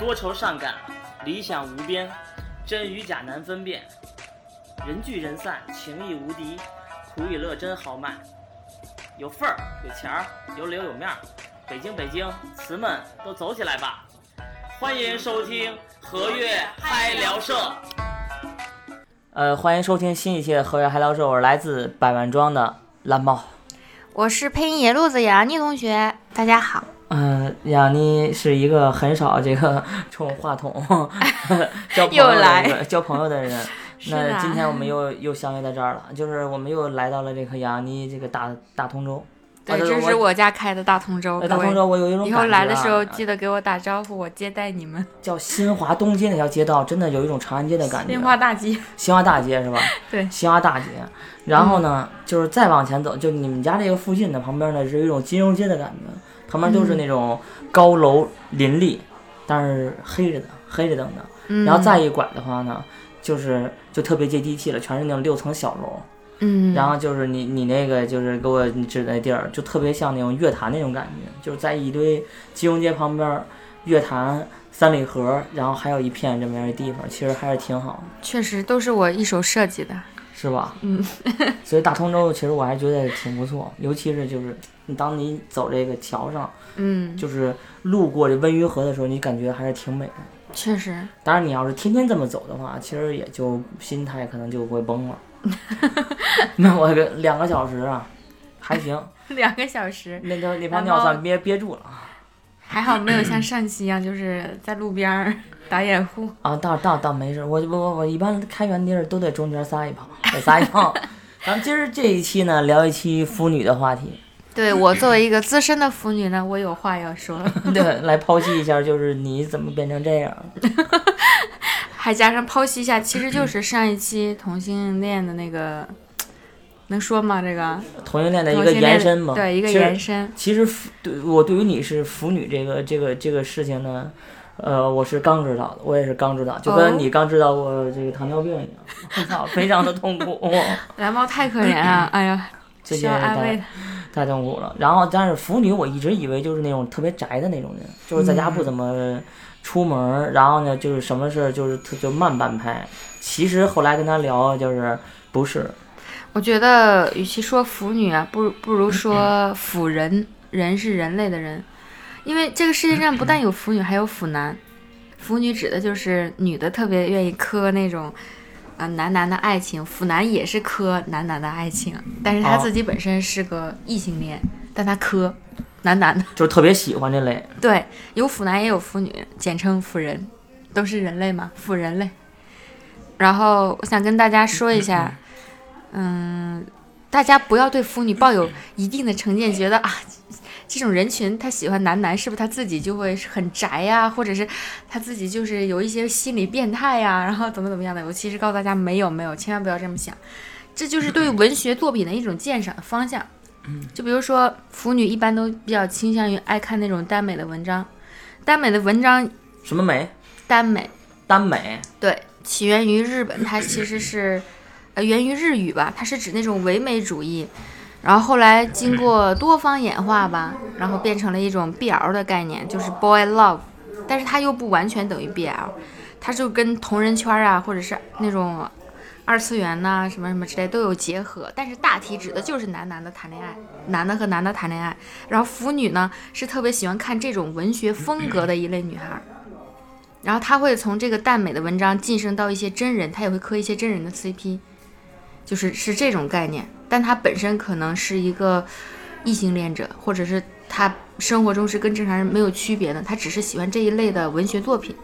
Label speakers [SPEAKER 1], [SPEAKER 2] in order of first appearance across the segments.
[SPEAKER 1] 多愁善感，理想无边，真与假难分辨。人聚人散，情义无敌，苦与乐真豪迈。有份儿，有钱儿，有脸有面儿。北京，北京，词们都走起来吧！欢迎收听和悦嗨聊社。呃，欢迎收听新一期的和悦嗨聊社，我是来自百万庄的蓝猫。
[SPEAKER 2] 我是配音野路子杨妮同学，大家好。
[SPEAKER 1] 嗯，杨妮是一个很少这个 冲话筒交朋友的
[SPEAKER 2] 又来
[SPEAKER 1] 交朋友的人。那今天我们又又相约在这儿了，就是我们又来到了这个杨妮这个大大通州。
[SPEAKER 2] 对，
[SPEAKER 1] 啊
[SPEAKER 2] 这是我家开的大通州，
[SPEAKER 1] 哎大通州我有一种
[SPEAKER 2] 以后来的时候
[SPEAKER 1] 啊
[SPEAKER 2] 记得给我打招呼，我接待你们。
[SPEAKER 1] 叫新华东街那条街道，真的有一种长安街的感觉。
[SPEAKER 2] 新华大街，
[SPEAKER 1] 新华大街是吧？
[SPEAKER 2] 对
[SPEAKER 1] 新华大街。然后呢，就是再往前走，就你们家这个附近的旁边呢，是有一种金融街的感觉，旁边都是那种高楼林立，但是黑着的，黑着灯的。
[SPEAKER 2] 嗯，
[SPEAKER 1] 然后再一拐的话呢，就是就特别接地气了，全是那种六层小楼。
[SPEAKER 2] 嗯，
[SPEAKER 1] 然后就是你你那个就是给我指的那地儿，就特别像那种乐坛那种感觉，就是在一堆金融街旁边儿，乐坛、三里河，然后还有一片这么样的地方，其实还是挺好的。
[SPEAKER 2] 确实都是我一手设计的。
[SPEAKER 1] 是吧？
[SPEAKER 2] 嗯，
[SPEAKER 1] 所以大通州其实我还觉得挺不错，尤其是就是你当你走这个桥上，
[SPEAKER 2] 嗯，
[SPEAKER 1] 就是路过这温榆河的时候，你感觉还是挺美的。
[SPEAKER 2] 确实，
[SPEAKER 1] 当然，你要是天天这么走的话，其实也就心态可能就会崩了。那我个两个小时啊，还行，
[SPEAKER 2] 两个小时，
[SPEAKER 1] 那条那泡尿算憋憋住了
[SPEAKER 2] 还好没有像 上期一样，就是在路边儿打掩护。
[SPEAKER 1] 啊，倒倒倒没事，我我我我一般开园地儿都得中间撒一泡，得撒一泡。咱们今儿这一期呢，聊一期腐女的话题。
[SPEAKER 2] 对我作为一个资深的腐女呢，我有话要说，
[SPEAKER 1] 对，来剖析一下，就是你怎么变成这样？
[SPEAKER 2] 还加上剖析一下，其实就是上一期同性恋的那个，能说吗？这个
[SPEAKER 1] 同性恋的一个延伸嘛。
[SPEAKER 2] 对，一个延伸。
[SPEAKER 1] 其实腐对我对于你是腐女这个这个这个事情呢，呃，我是刚知道的，我也是刚知道，就
[SPEAKER 2] 哦
[SPEAKER 1] 跟你刚知道我这个糖尿病一样，我操，非常的痛苦，
[SPEAKER 2] 蓝猫太可怜了！哎呀，需要
[SPEAKER 1] 这些太
[SPEAKER 2] 安慰的。
[SPEAKER 1] 太痛苦了。然后，但是腐女我一直以为就是那种特别宅的那种人，就是在家
[SPEAKER 2] 嗯
[SPEAKER 1] 不怎么出门儿，然后呢，就是什么事儿就是特就慢半拍。其实后来跟他聊，就是不是，
[SPEAKER 2] 我觉得，与其说腐女啊，不如不如说 腐人。人是人类的人，因为这个世界上不但有腐女，还有腐男。腐女指的就是女的特别愿意磕那种啊、男男的爱情，腐男也是磕男男的爱情，但是他
[SPEAKER 1] 哦
[SPEAKER 2] 自己本身是个异性恋，但他磕男男的。
[SPEAKER 1] 就是特别喜欢这类。
[SPEAKER 2] 对，有腐男也有腐女，简称腐人，都是人类嘛，腐人类。然后我想跟大家说一下，嗯，大家不要对腐女抱有一定的成见，觉得啊，这种人群他喜欢男男，是不是他自己就会很宅呀、或者是他自己就是有一些心理变态呀、然后怎么怎么样的？我其实告诉大家，没有没有，千万不要这么想，这就是对文学作品的一种鉴赏的方向。就比如说，腐女一般都比较倾向于爱看那种耽美的文章，耽美的文章，
[SPEAKER 1] 什么美？
[SPEAKER 2] 耽美
[SPEAKER 1] 耽美。
[SPEAKER 2] 对，起源于日本，它其实是，呃，源于日语吧，它是指那种唯美主义，然后后来经过多方演化吧，然后变成了一种 BL 的概念，就是 boy love，但是它又不完全等于 BL，它就跟同人圈啊，或者是那种二次元呐、什么什么之类都有结合，但是大体指的就是男男的谈恋爱，男的和男的谈恋爱，然后腐女呢是特别喜欢看这种文学风格的一类女孩。然后他会从这个耽美的文章晋升到一些真人，他也会磕一些真人的 CP，就是是这种概念。但他本身可能是一个异性恋者，或者是他生活中是跟正常人没有区别的，他只是喜欢这一类的文学作品。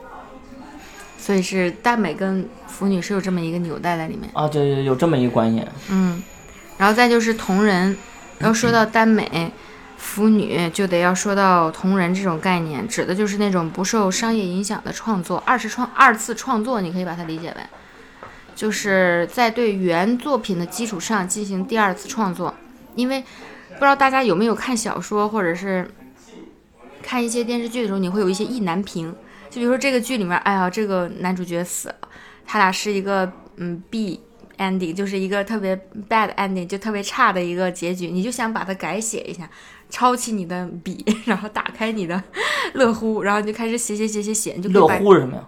[SPEAKER 2] 所以是耽美跟腐女是有这么一个纽带在里面。
[SPEAKER 1] 啊，对对，有这么一个观念。
[SPEAKER 2] 嗯，然后再就是同人，要说到耽美、腐女，就得要说到同人这种概念，指的就是那种不受商业影响的创作，二次创二次创作，你可以把它理解为，就是在对原作品的基础上进行第二次创作。因为不知道大家有没有看小说，或者是看一些电视剧的时候，你会有一些意难平，就比如说这个剧里面，哎呀，这个男主角死了，他俩是一个嗯 B ending，就是一个特别 bad ending，就特别差的一个结局，你就想把它改写一下，抄起你的笔，然后打开你的乐乎，然后你就开始写写写写写，你就
[SPEAKER 1] 乐乎是什么呀？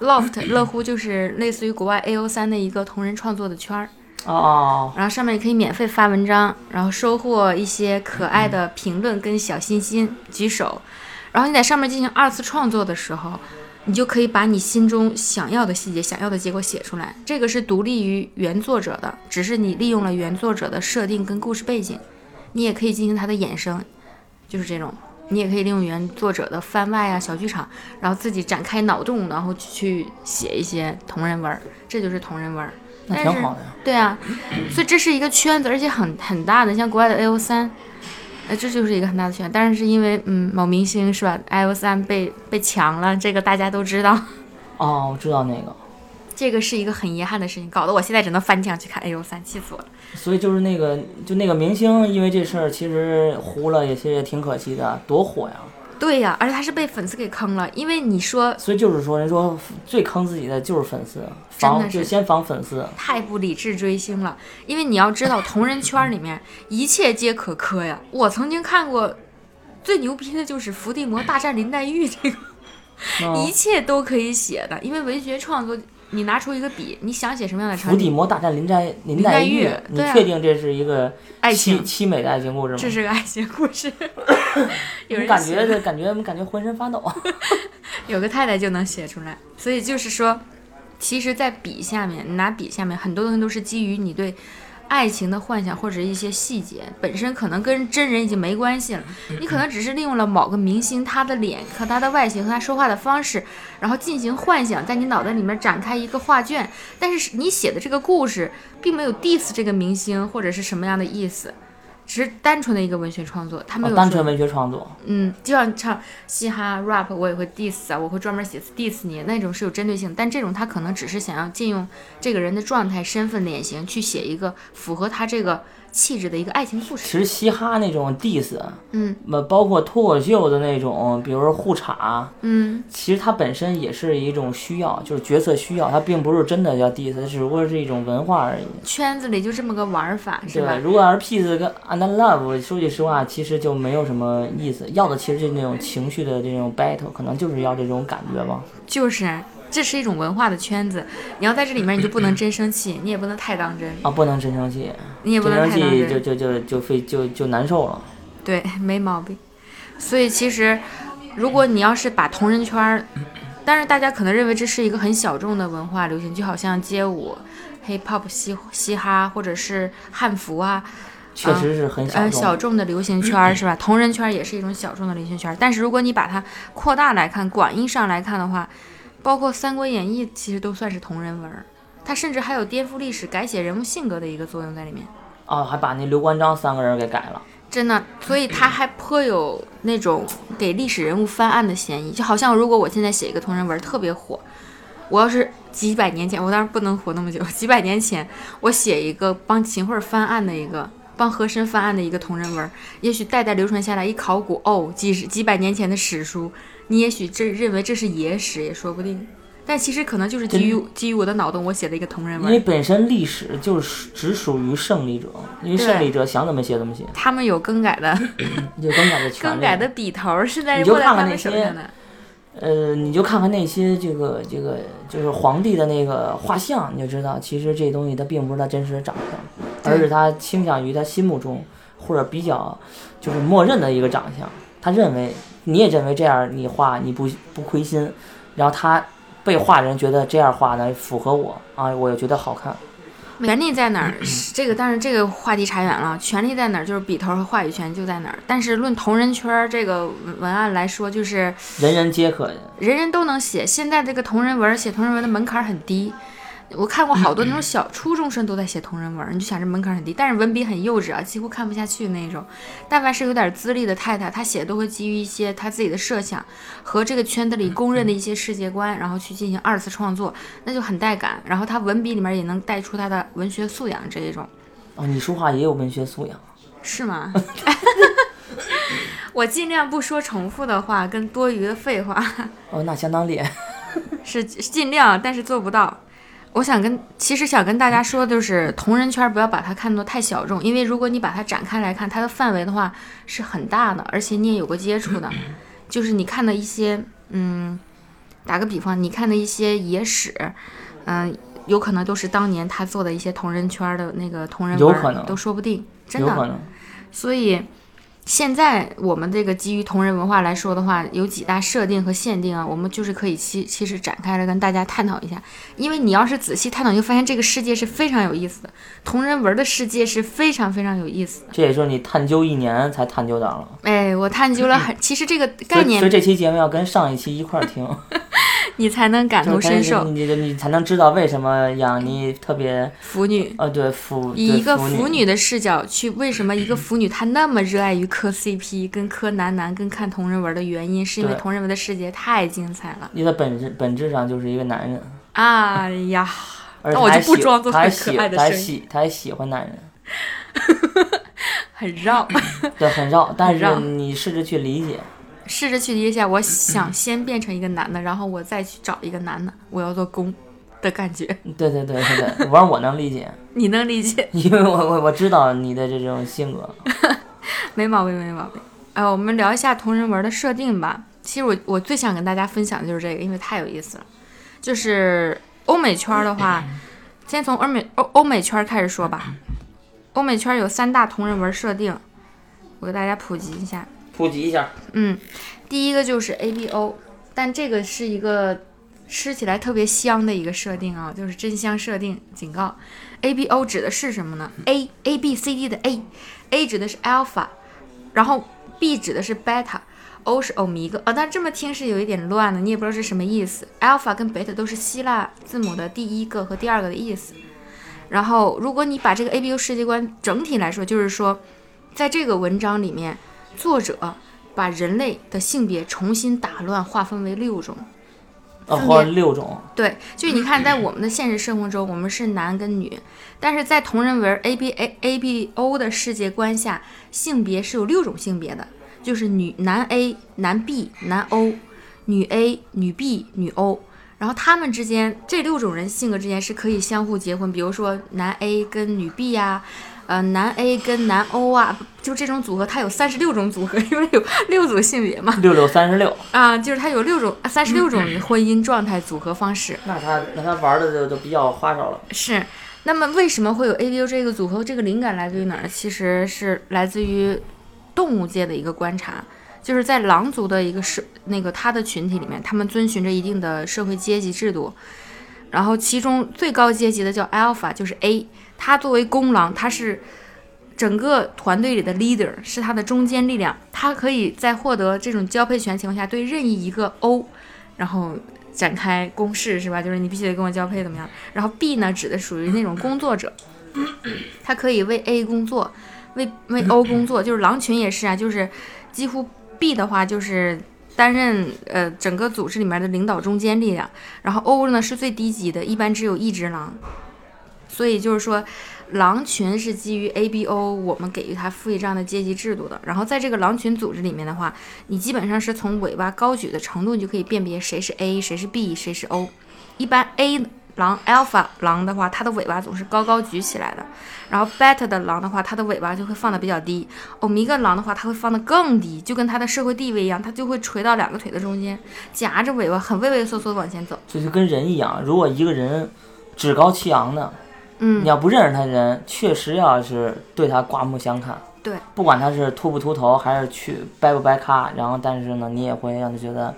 [SPEAKER 2] Loft 乐乎就是类似于国外 AO 3的一个同人创作的圈儿，
[SPEAKER 1] 哦哦
[SPEAKER 2] 然后上面你可以免费发文章，然后收获一些可爱的评论跟小心心，举手。然后你在上面进行二次创作的时候，你就可以把你心中想要的细节、想要的结果写出来。这个是独立于原作者的，只是你利用了原作者的设定跟故事背景，你也可以进行它的衍生，就是这种。你也可以利用原作者的番外啊、小剧场，然后自己展开脑洞，然后去写一些同人文儿，这就是同人文儿。
[SPEAKER 1] 那挺好的呀。
[SPEAKER 2] 对啊，所以这是一个圈子，而且很很大的，像国外的 AO 三，呃，这就是一个很大的圈。但是因为嗯某明星是吧，AO 三被被抢了，这个大家都知道，
[SPEAKER 1] 哦，我知道那个，
[SPEAKER 2] 这个是一个很遗憾的事情，搞得我现在只能翻墙去看 AO 三，气死我了。
[SPEAKER 1] 所以就是那个就那个明星，因为这事儿其实糊了，也其实也挺可惜的，多火呀。
[SPEAKER 2] 对呀，而且他是被粉丝给坑了，因为你说
[SPEAKER 1] 所以就是说，人说最坑自己的就是粉丝，
[SPEAKER 2] 真的
[SPEAKER 1] 就先防粉丝。
[SPEAKER 2] 太不理智追星了，因为你要知道，同人圈里面 一切皆可磕呀。我曾经看过最牛逼的就是伏地魔大战林黛玉这个。一
[SPEAKER 1] 嗯，
[SPEAKER 2] 切都可以写的，因为文学创作，你拿出一个笔，你想写什么样的场
[SPEAKER 1] 伏地
[SPEAKER 2] 景？
[SPEAKER 1] 魔大战林黛林黛
[SPEAKER 2] 黛玉
[SPEAKER 1] 你确定这是一个
[SPEAKER 2] 爱情，
[SPEAKER 1] 凄美的爱情故事吗？
[SPEAKER 2] 这是个爱情故事。有人写
[SPEAKER 1] 觉这感觉感觉浑身发抖。
[SPEAKER 2] 有个太太就能写出来，所以就是说，其实，在笔下面，你拿笔下面很多东西都是基于你对爱情的幻想或者一些细节，本身可能跟真人已经没关系了，你可能只是利用了某个明星他的脸和他的外形和他说话的方式，然后进行幻想，在你脑袋里面展开一个画卷，但是你写的这个故事并没有 diss 这个明星或者是什么样的意思。只是单纯的一个文学创作，他没
[SPEAKER 1] 哦
[SPEAKER 2] 有说
[SPEAKER 1] 单纯文学创作，
[SPEAKER 2] 嗯，就像唱嘻哈 rap，我也会 diss 啊，我会专门写 diss 你，那种是有针对性，但这种他可能只是想要借用这个人的状态、身份、脸型去写一个符合他这个气质的一个爱情故事。
[SPEAKER 1] 其实嘻哈那种 diss，
[SPEAKER 2] 嗯
[SPEAKER 1] 呃，包括脱口秀的那种，比如说互插，
[SPEAKER 2] 嗯，
[SPEAKER 1] 其实它本身也是一种需要，就是角色需要，它并不是真的叫 diss，它只不过是一种文化而已。
[SPEAKER 2] 圈子里就这么个玩法，是吧
[SPEAKER 1] 对，？如果要是 peace 跟 and love，说句实话，其实就没有什么意思。要的其实就是那种情绪的这种 battle，可能就是要这种感觉吧。
[SPEAKER 2] 就是，这是一种文化的圈子，你要在这里面，你就不能真生气，你也不能太当真，
[SPEAKER 1] 啊，不能真生气，
[SPEAKER 2] 你也不能太当
[SPEAKER 1] 气就
[SPEAKER 2] 真，
[SPEAKER 1] 就就就费就就难受了。
[SPEAKER 2] 对，没毛病。所以其实，如果你要是把同人圈儿，但是大家可能认为这是一个很小众的文化流行，就好像街舞、hip hop、嘻嘻哈或者是汉服啊，
[SPEAKER 1] 确实是很小
[SPEAKER 2] 呃
[SPEAKER 1] 众。
[SPEAKER 2] 小众的流行圈儿 是吧？同人圈儿也是一种小众的流行圈儿，但是如果你把它扩大来看，广义上来看的话，包括《三国演义》其实都算是同人文儿，它甚至还有颠覆历史、改写人物性格的一个作用在里面。
[SPEAKER 1] 哦，还把那刘关张三个人给改了。
[SPEAKER 2] 真的，所以他还颇有那种给历史人物翻案的嫌疑，就好像如果我现在写一个同人文特别火，我要是几百年前，我当然不能活那么久，几百年前我写一个帮秦桧翻案的一个。帮和珅翻案的一个同人文，也许代代流传下来，一考古哦，几十几百年前的史书，你也许这认为这是野史也说不定，但其实可能就是基于基于我的脑洞，我写的一个同人文
[SPEAKER 1] 因为
[SPEAKER 2] 文。
[SPEAKER 1] 本身历史就是只属于胜利者，因为胜利者想怎么写怎么写，
[SPEAKER 2] 他们有更改的
[SPEAKER 1] 有更改的权利。
[SPEAKER 2] 更改的笔头是在
[SPEAKER 1] 你就
[SPEAKER 2] 握在他们
[SPEAKER 1] 看看那些
[SPEAKER 2] 手上的。
[SPEAKER 1] 呃，你就看看那些这个这个就是皇帝的那个画像，你就知道，其实这东西它并不是他真实的长相，而是他倾向于他心目中或者比较就是默认的一个长相。他认为你也认为这样你画你不不亏心，然后他被画人觉得这样画呢符合我啊，我也觉得好看。
[SPEAKER 2] 权力在哪儿？这个当然这个话题差远了。权力在哪儿？就是笔头和话语权就在哪儿。但是论同人圈儿这个文文案来说，就是
[SPEAKER 1] 人人皆可
[SPEAKER 2] 人人都能写。现在这个同人文儿写同人文的门槛儿很低。我看过好多那种小初中生都在写同人文儿，你就想这门槛儿很低，但是文笔很幼稚啊，几乎看不下去那种。但凡是有点资历的太太，她写的都会基于一些她自己的设想和这个圈子里公认的一些世界观，然后去进行二次创作，那就很带感。然后她文笔里面也能带出她的文学素养这一种。
[SPEAKER 1] 哦，你说话也有文学素养。
[SPEAKER 2] 是吗？我尽量不说重复的话跟多余的废话，
[SPEAKER 1] 哦，那相当厉害。
[SPEAKER 2] 是尽量，但是做不到。我想跟其实想跟大家说，就是同人圈不要把它看作太小众，因为如果你把它展开来看，它的范围的话是很大的，而且你也有过接触的，就是你看的一些，嗯，打个比方，你看的一些野史，嗯、有可能都是当年他做的一些同人圈的那个同人
[SPEAKER 3] 有可能
[SPEAKER 2] 都说不定，真的。所以现在我们这个基于同人文化来说的话，有几大设定和限定啊，我们就是可以其其实展开来跟大家探讨一下。因为你要是仔细探讨，你就发现这个世界是非常有意思的，同人文的世界是非常非常有意思的。
[SPEAKER 3] 这也是你探究一年才探究到了。
[SPEAKER 2] 哎，我探究了很，其实这个概
[SPEAKER 3] 所以所以
[SPEAKER 2] 念
[SPEAKER 3] 这期节目要跟上一期一块儿听，
[SPEAKER 2] 你才能感同身受。
[SPEAKER 3] 你你你才能知道为什么养妮特别
[SPEAKER 2] 腐女
[SPEAKER 3] 呃对腐
[SPEAKER 2] 以一个
[SPEAKER 3] 腐
[SPEAKER 2] 腐女的视角去，为什么一个腐女她那么热爱于磕 CP、跟磕男男、跟看同人文的原因，是因为同人文的世界太精彩了。
[SPEAKER 3] 因为他本质本质上就是一个男人，
[SPEAKER 2] 哎呀，那我就不装作很
[SPEAKER 3] 他还喜
[SPEAKER 2] 可爱的
[SPEAKER 3] 他还
[SPEAKER 2] 声音
[SPEAKER 3] 喜他还喜欢男人，
[SPEAKER 2] 很绕。
[SPEAKER 3] 对，很绕，但
[SPEAKER 2] 绕
[SPEAKER 3] 是你试着去理解，
[SPEAKER 2] 试着去理解一下，我想先变成一个男的，然后我再去找一个男的，我要做攻的感觉。
[SPEAKER 3] 对对对对对，反正我能理解，
[SPEAKER 2] 你能理解？
[SPEAKER 3] 因为我我我知道你的这种性格，
[SPEAKER 2] 没毛病，没毛病。哎、我们聊一下同人文的设定吧。其实我我最想跟大家分享的就是这个，因为太有意思了。就是欧美圈儿的话，先从欧美欧欧美圈儿开始说吧。欧美圈儿有三大同人文设定，我给大家普及一下。
[SPEAKER 3] 普及一下，
[SPEAKER 2] 嗯，第一个就是 ABO，但这个是一个吃起来特别香的一个设定啊，就是真香设定。警告，ABO 指的是什么呢？A A B C D 的 A，A 指的是 alpha，然后 B 指的是 beta，O 是欧米伽。啊，但这么听是有一点乱的，你也不知道是什么意思。alpha 跟 beta 都是希腊字母的第一个和第二个的意思。然后，如果你把这个 ABO 世界观整体来说，就是说，在这个文章里面，作者把人类的性别重新打乱，划分为六种。
[SPEAKER 3] 呃，
[SPEAKER 2] 分
[SPEAKER 3] 或者
[SPEAKER 2] 别
[SPEAKER 3] 六种，
[SPEAKER 2] 对，就是你看，在我们的现实生活中，我们是男跟女，但是在同人文 A B A A B O 的世界观下，性别是有六种性别的，就是女男 A、男 B、男 O、女 A、女 B、女 O。然后他们之间这六种人性格之间是可以相互结婚，比如说男 A 跟女 B 呀、呃，男 A 跟男 O 啊，就这种组合，它有三十六种组合，因为有六组性别嘛。
[SPEAKER 3] 六六三十六，
[SPEAKER 2] 啊，就是它有六种、三十六种婚姻状态组合方式。
[SPEAKER 3] 那他那他玩的就就比较花哨了，
[SPEAKER 2] 是，那么为什么会有 ABO 这个组合？这个灵感来自于哪儿？其实是来自于动物界的一个观察，就是在狼族的一个社那个他的群体里面，他们遵循着一定的社会阶级制度，然后其中最高阶级的叫 Alpha，就是 A，它作为公狼，它是。整个团队里的 leader 是它的中坚力量，它可以在获得这种交配权情况下，对任意一个 O，然后展开攻势，是吧？就是你必须得跟我交配，怎么样？然后 B 呢，指的属于那种工作者，他可以为 A 工作，为为 O 工作，就是狼群也是啊，就是几乎 B 的话就是担任呃整个组织里面的领导中坚力量，然后 O 呢是最低级的，一般只有一只狼，所以就是说。狼群是基于 ABO，我们给予它赋予这样的阶级制度的。然后在这个狼群组织里面的话，你基本上是从尾巴高举的程度，你就可以辨别谁是 A，谁是 B，谁是 O。一般 A 狼 Alpha 狼的话，它的尾巴总是高高举起来的；然后 Beta 的狼的话，它的尾巴就会放的比较低；欧米伽狼的话，它会放的更低，就跟它的社会地位一样，它就会垂到两个腿的中间，夹着尾巴很畏畏缩缩的往前走。
[SPEAKER 3] 这就跟人一样，如果一个人趾高气扬的，
[SPEAKER 2] 嗯
[SPEAKER 3] 你，要不认识他的人，确实要是对他刮目相看。
[SPEAKER 2] 对，
[SPEAKER 3] 不管他是秃不秃头，还是去掰不掰咖，然后但是呢，你也会让他觉得，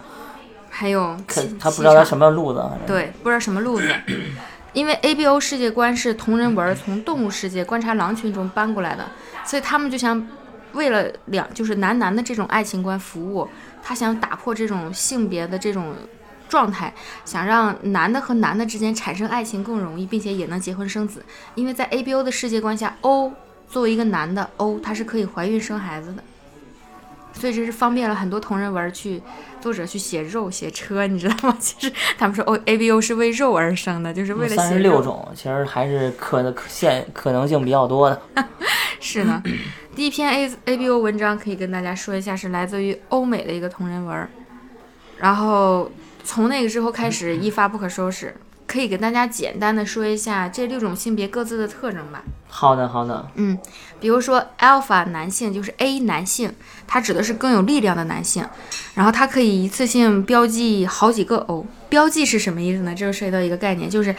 [SPEAKER 2] 还有
[SPEAKER 3] 可他不知道他什么路子，
[SPEAKER 2] 对，不知道什么路子。因为 ABO 世界观是同人文从动物世界观察狼群中搬过来的，所以他们就想为了两就是男男的这种爱情观服务，他想打破这种性别的这种状态，想让男的和男的之间产生爱情更容易，并且也能结婚生子。因为在 ABO 的世界观下，O 作为一个男的 O，他是可以怀孕生孩子的。所以这是方便了很多同人文去作者去写肉写车，你知道吗？其实他们说 O ABO 是为肉而生的，就是为了
[SPEAKER 3] 三。十六种，其实还是可能现可能性比较多的。
[SPEAKER 2] 是呢，第一篇 A A B O 文章可以跟大家说一下，是来自于欧美的一个同人文儿，然后从那个之后开始一发不可收拾，可以给大家简单的说一下这六种性别各自的特征吧。
[SPEAKER 1] 好的，好的。
[SPEAKER 2] 嗯，比如说 alpha 男性就是 A 男性，它指的是更有力量的男性，然后它可以一次性标记好几个 O。标记是什么意思呢？这就涉及到一个概念，就是，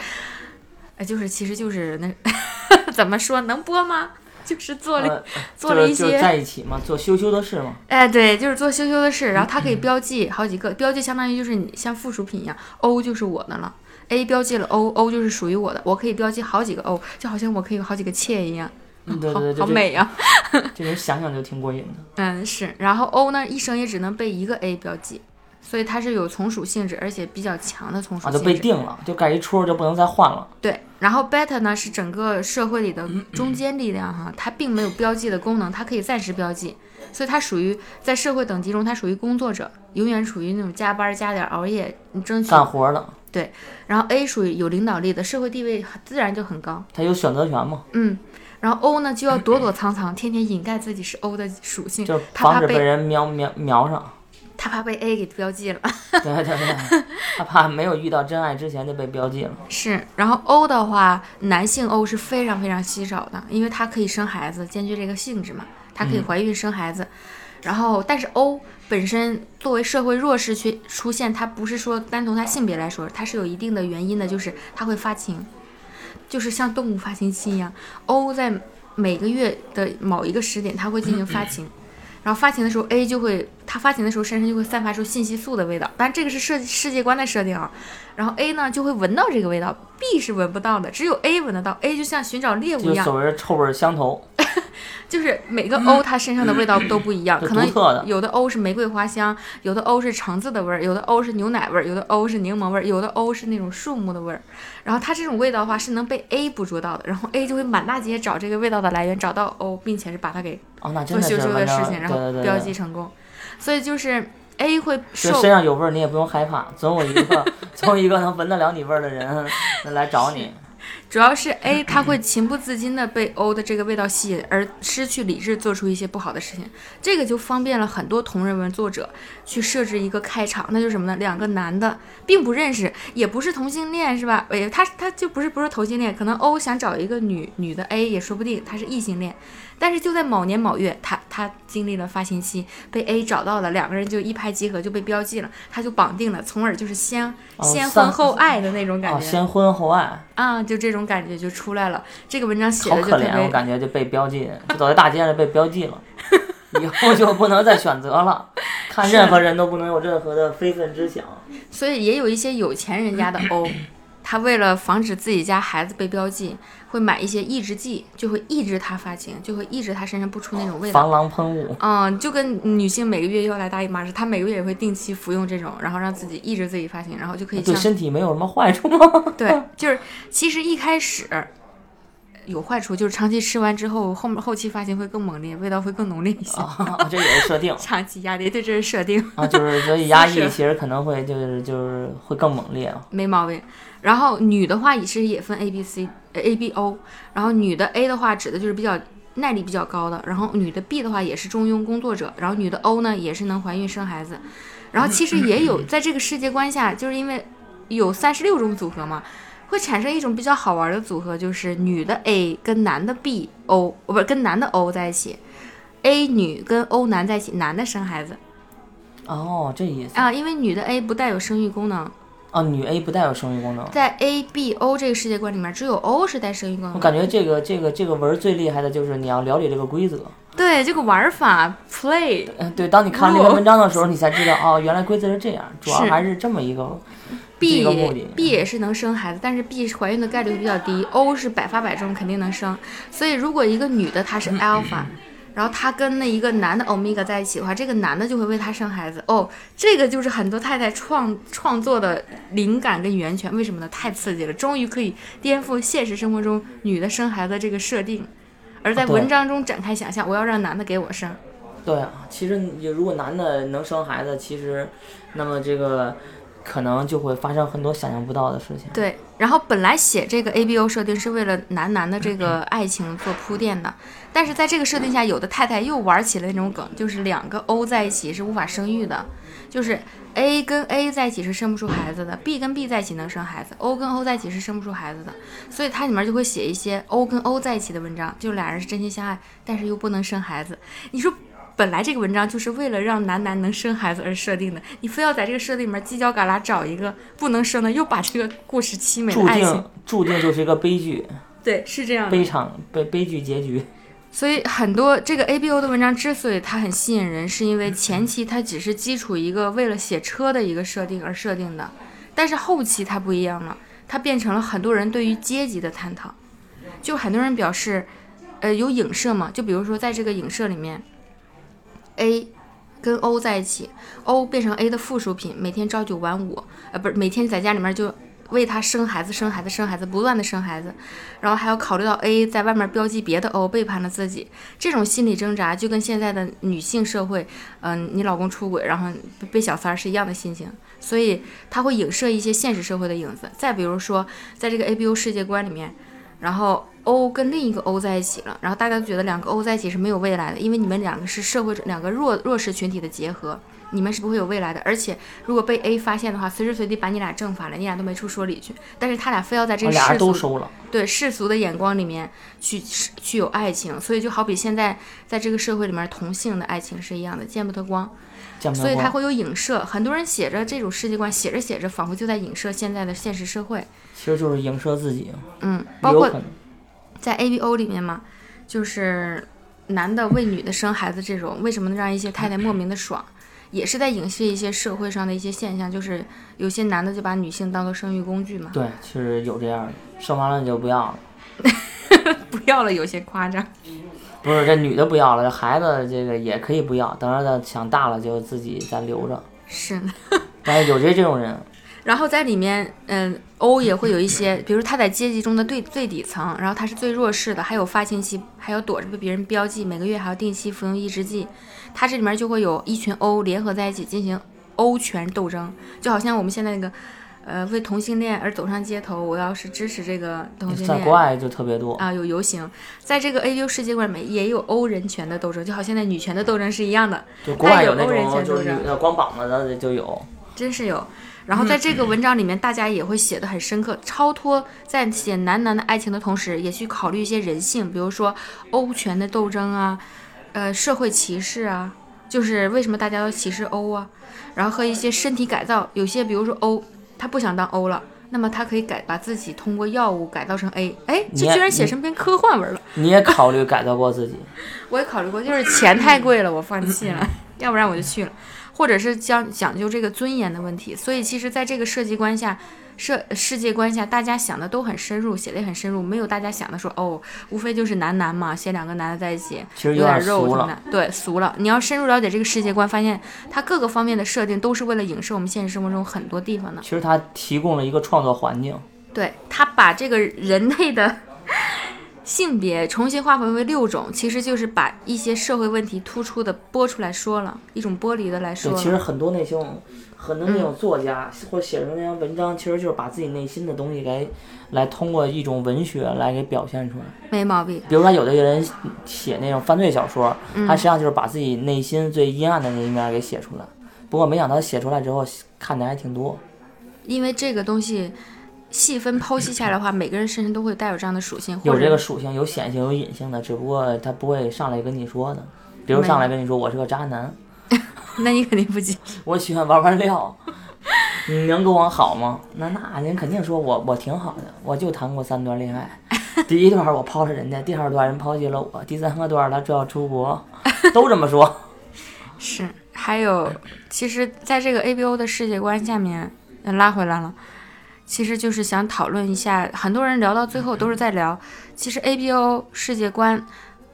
[SPEAKER 2] 呃，就是其实就是那 怎么说能播吗？就是做了、
[SPEAKER 1] 呃
[SPEAKER 2] 做了一些
[SPEAKER 1] 在一起嘛，做羞羞的事嘛。
[SPEAKER 2] 哎，对，就是做羞羞的事，然后它可以标记好几个，标记相当于就是你像附属品一样，O 就是我的了，A 标记了 O，O 就是属于我的，我可以标记好几个 O，就好像我可以有好几个妾一样，
[SPEAKER 1] 嗯，对
[SPEAKER 2] 好
[SPEAKER 1] 对对，这
[SPEAKER 2] 好美啊。
[SPEAKER 1] 这人想想就挺过瘾的。
[SPEAKER 2] 嗯，是，然后 O 呢，一生也只能被一个 A 标记，所以它是有从属性质，而且比较强的从属
[SPEAKER 1] 啊，
[SPEAKER 2] 性质。
[SPEAKER 1] 就被定了，就盖一戳就不能再换了。
[SPEAKER 2] 对，然后 Beta 呢是整个社会里的中坚力量哈，它并没有标记的功能，它可以暂时标记，所以它属于在社会等级中，它属于工作者，永远处于那种加班加点熬夜，你争取。
[SPEAKER 1] 干活的，对
[SPEAKER 2] 然后 A 属于有领导力的，社会地位自然就很高。
[SPEAKER 1] 他有选择权嘛，
[SPEAKER 2] 嗯，然后 O 呢就要躲躲藏藏，天天掩盖自己是 O 的属性，
[SPEAKER 1] 就防止被人瞄瞄瞄上。
[SPEAKER 2] 他怕被 A 给标记了。
[SPEAKER 1] 对对对，他怕没有遇到真爱之前就被标记了。
[SPEAKER 2] 是，然后 O 的话，男性 O 是非常非常稀少的，因为它可以生孩子，兼具这个性质嘛，它可以
[SPEAKER 1] 嗯
[SPEAKER 2] 怀孕生孩子。然后，但是 O 本身作为社会弱势去出现，它不是说单从它性别来说，它是有一定的原因的，就是它会发情，就是像动物发情期一样，O 在每个月的某一个时点，它会进行发情。然后发情的时候，A 就会，它发情的时候身上就会散发出信息素的味道，但这个是设世界观的设定啊。然后 A 呢就会闻到这个味道，B 是闻不到的，只有 A 闻得到。A 就像寻找猎物一样，
[SPEAKER 1] 就所谓的臭味相投，
[SPEAKER 2] 就是每个 O 它身上的味道都不一样，
[SPEAKER 1] 就
[SPEAKER 2] 可能有的 O 是玫瑰花香，有的 O 是橙子的味儿，有的 O 是牛奶味儿，有的 O 是柠檬味儿，有的 O 是那种树木的味儿。然后它这种味道的话是能被 A 捕捉到的，然后 A 就会满大街找这个味道的来源，找到 O，并且是把它给
[SPEAKER 1] 哦，那真的
[SPEAKER 2] 做羞羞的事情，然后标
[SPEAKER 1] 对
[SPEAKER 2] 记成功。所以就是 A 会
[SPEAKER 1] 就
[SPEAKER 2] 受
[SPEAKER 1] 身上有味儿，你也不用害怕，总有一个 总有一个能闻得了你味儿的人来找你。
[SPEAKER 2] 主要是 A，他会情不自禁的被 O 的这个味道吸引，而失去理智，做出一些不好的事情。这个就方便了很多同人文作者去设置一个开场，那就是什么呢？两个男的并不认识，也不是同性恋，是吧？哎，他他就不是不是同性恋，可能 O 想找一个女女的 A 也说不定，他是异性恋。但是就在某年某月，他他经历了发情期，被 A 找到了，两个人就一拍即合，就被标记了，他就绑定了，从而就是先、
[SPEAKER 1] 哦
[SPEAKER 2] 先婚后爱的那种感
[SPEAKER 1] 哦，
[SPEAKER 2] 觉。
[SPEAKER 1] 先婚后爱，
[SPEAKER 2] 啊，就这种感觉就出来了。这个文章写
[SPEAKER 1] 好可怜，我
[SPEAKER 2] 的就特别，
[SPEAKER 1] 感觉就被标记，就走在大街上被标记了，以后就不能再选择了，看任何人都不能有任何的非分之想。
[SPEAKER 2] 所以也有一些有钱人家的 O，他为了防止自己家孩子被标记，会买一些抑制剂，就会抑制他发情，就会抑制他身上不出那种味道。
[SPEAKER 1] 防狼喷雾，
[SPEAKER 2] 嗯，就跟女性每个月要来大姨妈似的，她每个月也会定期服用这种，然后让自己抑制自己发情，然后就可以
[SPEAKER 1] 对身体没有什么坏处吗？
[SPEAKER 2] 对，就是其实一开始有坏处，就是长期吃完之后，后面后期发情会更猛烈，味道会更浓烈一些。
[SPEAKER 1] 啊，这也是设定
[SPEAKER 2] 长期压力，对，这是设定。
[SPEAKER 1] 啊，就是所以压 抑其实可能会就是就是会更猛烈啊。
[SPEAKER 2] 没毛病。然后女的话也是也分 A B C 呃 A B O，然后女的 A 的话指的就是比较耐力比较高的，然后女的 B 的话也是中庸工作者，然后女的 O 呢也是能怀孕生孩子。然后其实也有在这个世界观下，就是因为有三十六种组合嘛，会产生一种比较好玩的组合，就是女的 A 跟男的 B O，哦不是跟男的 O 在一起，A 女跟 O 男在一起，男的生孩子
[SPEAKER 1] 哦，这意思
[SPEAKER 2] 啊，因为女的 A 不带有生育功能。
[SPEAKER 1] 哦，女 A 不带有生育功能。
[SPEAKER 2] 在 A、B、O 这个世界观里面，只有 O 是带生育功能。
[SPEAKER 1] 我感觉这个这个这个文儿最厉害的就是你要了解这个规则。
[SPEAKER 2] 对这个玩法 play
[SPEAKER 1] 嗯，对，当你看这篇文章的时候，你才知道哦，原来规则是这样，主要还是这么一个
[SPEAKER 2] B B 也是能生孩子，但是 B 怀孕的概率比较低，O 是百发百中，肯定能生。所以如果一个女的她是 alpha，然后她跟那一个男的 omega 在一起的话，这个男的就会为她生孩子。哦，这个就是很多太太创创作的灵感跟源泉。为什么呢？太刺激了，终于可以颠覆现实生活中女的生孩子这个设定，而在文章中展开想象，我要让男的给我生。
[SPEAKER 1] 对啊，其实你如果男的能生孩子，其实那么这个可能就会发生很多想象不到的事情。
[SPEAKER 2] 对，然后本来写这个 A B O 设定是为了男男的这个爱情做铺垫的，但是在这个设定下，有的太太又玩起了那种梗，就是两个 O 在一起是无法生育的，就是 A 跟 A 在一起是生不出孩子的，B 跟 B 在一起能生孩子，O 跟 O 在一起是生不出孩子的，所以它里面就会写一些 O 跟 O 在一起的文章，就俩人是真心相爱，但是又不能生孩子。你说本来这个文章就是为了让男男能生孩子而设定的，你非要在这个设定里面犄角旮旯找一个不能生的，又把这个故事凄美的
[SPEAKER 1] 注
[SPEAKER 2] 爱情
[SPEAKER 1] 定，注定就是一个悲剧，
[SPEAKER 2] 对，是这样的。
[SPEAKER 1] 悲场悲悲剧结局。
[SPEAKER 2] 所以很多这个 A B O 的文章之所以它很吸引人，是因为前期它只是基础一个为了写车的一个设定而设定的，但是后期它不一样了，它变成了很多人对于阶级的探讨。就很多人表示，呃，有影射嘛，就比如说在这个影射里面，A 跟 O 在一起，O 变成 A 的附属品，每天朝九晚五，呃，不是每天在家里面就为他生孩子、生孩子、生孩子，不断的生孩子，然后还要考虑到 A 在外面标记别的 O 背叛了自己，这种心理挣扎就跟现在的女性社会，嗯、你老公出轨，然后被小三儿是一样的心情，所以它会影射一些现实社会的影子。再比如说，在这个 A B O 世界观里面，然后 O 跟另一个 O 在一起了，然后大家都觉得两个 O 在一起是没有未来的，因为你们两个是社会两个弱弱势群体的结合，你们是不会有未来的。而且如果被 A 发现的话，随时随地把你俩正法了，你俩都没处说理去。但是他俩非要在这个世俗
[SPEAKER 1] 都收了，
[SPEAKER 2] 对世俗的眼光里面去去有爱情，所以就好比现在在这个社会里面同性的爱情是一样的，见不得光。所以它会有影射。很多人写着这种世界观，写着写着，仿佛就在影射现在的现实社会。
[SPEAKER 1] 其实就是影射自己，
[SPEAKER 2] 嗯，包括。在 A B O 里面嘛，就是男的为女的生孩子这种，为什么能让一些太太莫名的爽？也是在影射一些社会上的一些现象，就是有些男的就把女性当做生育工具嘛，
[SPEAKER 1] 对，是有这样的，生完了就不要了。
[SPEAKER 2] 不要了，有些夸张。
[SPEAKER 1] 不是这女的不要了，这孩子这个也可以不要，等着他想大了就自己再留着。
[SPEAKER 2] 是的。
[SPEAKER 1] 但是有些这种人，
[SPEAKER 2] 然后在里面，嗯，O 也会有一些，比如他在阶级中的最最底层，然后他是最弱势的，还有发情期，还有躲着被别人标记，每个月还要定期服用抑制剂。他这里面就会有一群 O 联合在一起进行欧权斗争，就好像我们现在那个，呃，为同性恋而走上街头，我要是支持这个同性恋
[SPEAKER 1] 在国外就特别多。
[SPEAKER 2] 啊，有游行，在这个 A U 世界观里面也有欧人权的斗争，就好像现在女权的斗争是一样的。
[SPEAKER 1] 就国外有那种就是
[SPEAKER 2] 权斗争
[SPEAKER 1] 女的光膀子的就有，
[SPEAKER 2] 真是有。然后在这个文章里面，大家也会写的很深刻，超脱在写男男的爱情的同时，也去考虑一些人性，比如说欧权的斗争啊，呃，社会歧视啊，就是为什么大家都歧视欧啊，然后和一些身体改造，有些比如说欧，他不想当欧了。那么他可以改把自己通过药物改造成 A，哎，这居然写成篇科幻文了。
[SPEAKER 1] 你也考虑改造过自己？
[SPEAKER 2] 我也考虑过，就是钱太贵了，我放弃了，要不然我就去了，或者是讲讲究这个尊严的问题。所以其实在这个设计观下，设世界观下，大家想的都很深入，写的也很深入，没有大家想的说哦，无非就是男男嘛，写两个男的在一起，
[SPEAKER 1] 其实有点
[SPEAKER 2] 有点肉
[SPEAKER 1] 俗了。
[SPEAKER 2] 什么的，对，俗了。你要深入了解这个世界观，发现它各个方面的设定都是为了影射我们现实生活中很多地方的。
[SPEAKER 1] 其实它提供了一个创作环境，
[SPEAKER 2] 对他把这个人类的性别重新划分为六种，其实就是把一些社会问题突出的播出来说了，一种剥离的来说
[SPEAKER 1] 对，其实很多那种很多那
[SPEAKER 2] 嗯
[SPEAKER 1] 种作家、或者写出那些文章，其实就是把自己内心的东西给来通过一种文学来给表现出来。
[SPEAKER 2] 没毛病。
[SPEAKER 1] 比如说有的人写那种犯罪小说，
[SPEAKER 2] 嗯
[SPEAKER 1] 他实际上就是把自己内心最阴暗的那一面给写出来。不过没想到写出来之后看的还挺多。
[SPEAKER 2] 因为这个东西细分剖析下来的话，每个人身上都会带有这样的属性，或
[SPEAKER 1] 有这个属性，有显性，有隐性的，只不过他不会上来跟你说的。比如上来跟你说我是个渣男，
[SPEAKER 2] 那你肯定不接。
[SPEAKER 1] 我喜欢玩玩料，你能跟我好吗？那那您肯定说我我挺好的，我就谈过三段恋爱，第一段我抛了人家，第二段人抛弃了我，第三个段他就要出国，都这么说。
[SPEAKER 2] 是，还有，其实在这个 A B O 的世界观下面，呃拉回来了，其实就是想讨论一下，很多人聊到最后都是在聊，其实 A B O 世界观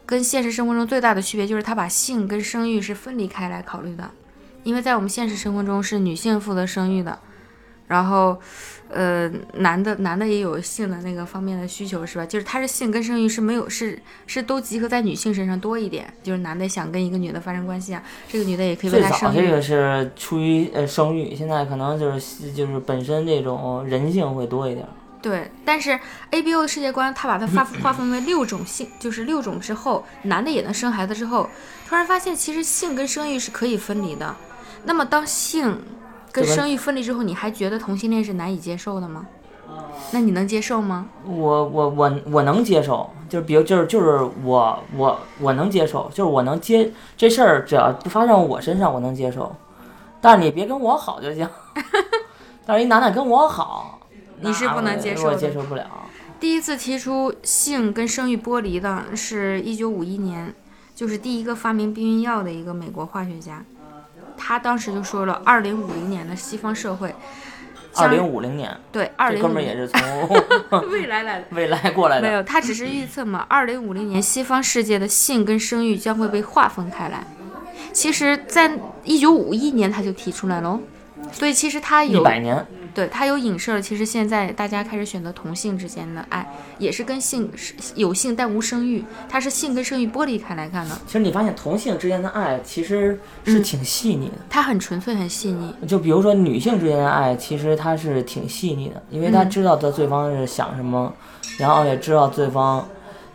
[SPEAKER 2] 跟现实生活中最大的区别就是他把性跟生育是分离开来考虑的，因为在我们现实生活中是女性负责生育的，然后。呃，男的男的也有性的那个方面的需求是吧？就是他是性跟生育是没有是是都集合在女性身上多一点，就是男的想跟一个女的发生关系啊，这个女的也可以为他生育。
[SPEAKER 1] 早这个是出于呃生育，现在可能就是就是本身这种人性会多一点。
[SPEAKER 2] 对，但是 A B O 的世界观，他把它划划分为六种性，就是六种之后，男的也能生孩子之后，突然发现其实性跟生育是可以分离的。那么当性跟生育分离之后，你还觉得同性恋是难以接受的吗？那你能接受吗？
[SPEAKER 1] 我我我我能接受，就是比如就是就是我我我能接受，就是我能接这事儿，只要不发生我身上，我能接受。但是你别跟我好就行。但是一男的跟我好，
[SPEAKER 2] 你是不能接受
[SPEAKER 1] 我接受不了。
[SPEAKER 2] 第一次提出性跟生育剥离的是一九五一年，就是第一个发明避孕药的一个美国化学家，他当时就说了，二零五零年的西方社会将
[SPEAKER 1] 二零五零年，
[SPEAKER 2] 对二零
[SPEAKER 1] 哥们儿也是 从
[SPEAKER 2] 未来来的。
[SPEAKER 1] 未来过来的。
[SPEAKER 2] 没有，他只是预测嘛。二零五零年，西方世界的性跟生育将会被划分开来。其实，在一九五一年他就提出来了哦，所以其实他
[SPEAKER 1] 一
[SPEAKER 2] 有
[SPEAKER 1] 百年，
[SPEAKER 2] 对他有影射了。其实现在大家开始选择同性之间的爱，也是跟性是有性但无生育，它是性跟生育剥离开来看的，
[SPEAKER 1] 其实你发现同性之间的爱其实是挺细腻的。
[SPEAKER 2] 它很纯粹、很细腻。
[SPEAKER 1] 就比如说女性之间的爱，其实它是挺细腻的，因为她
[SPEAKER 2] 嗯
[SPEAKER 1] 知道的对方是想什么，然后也知道对方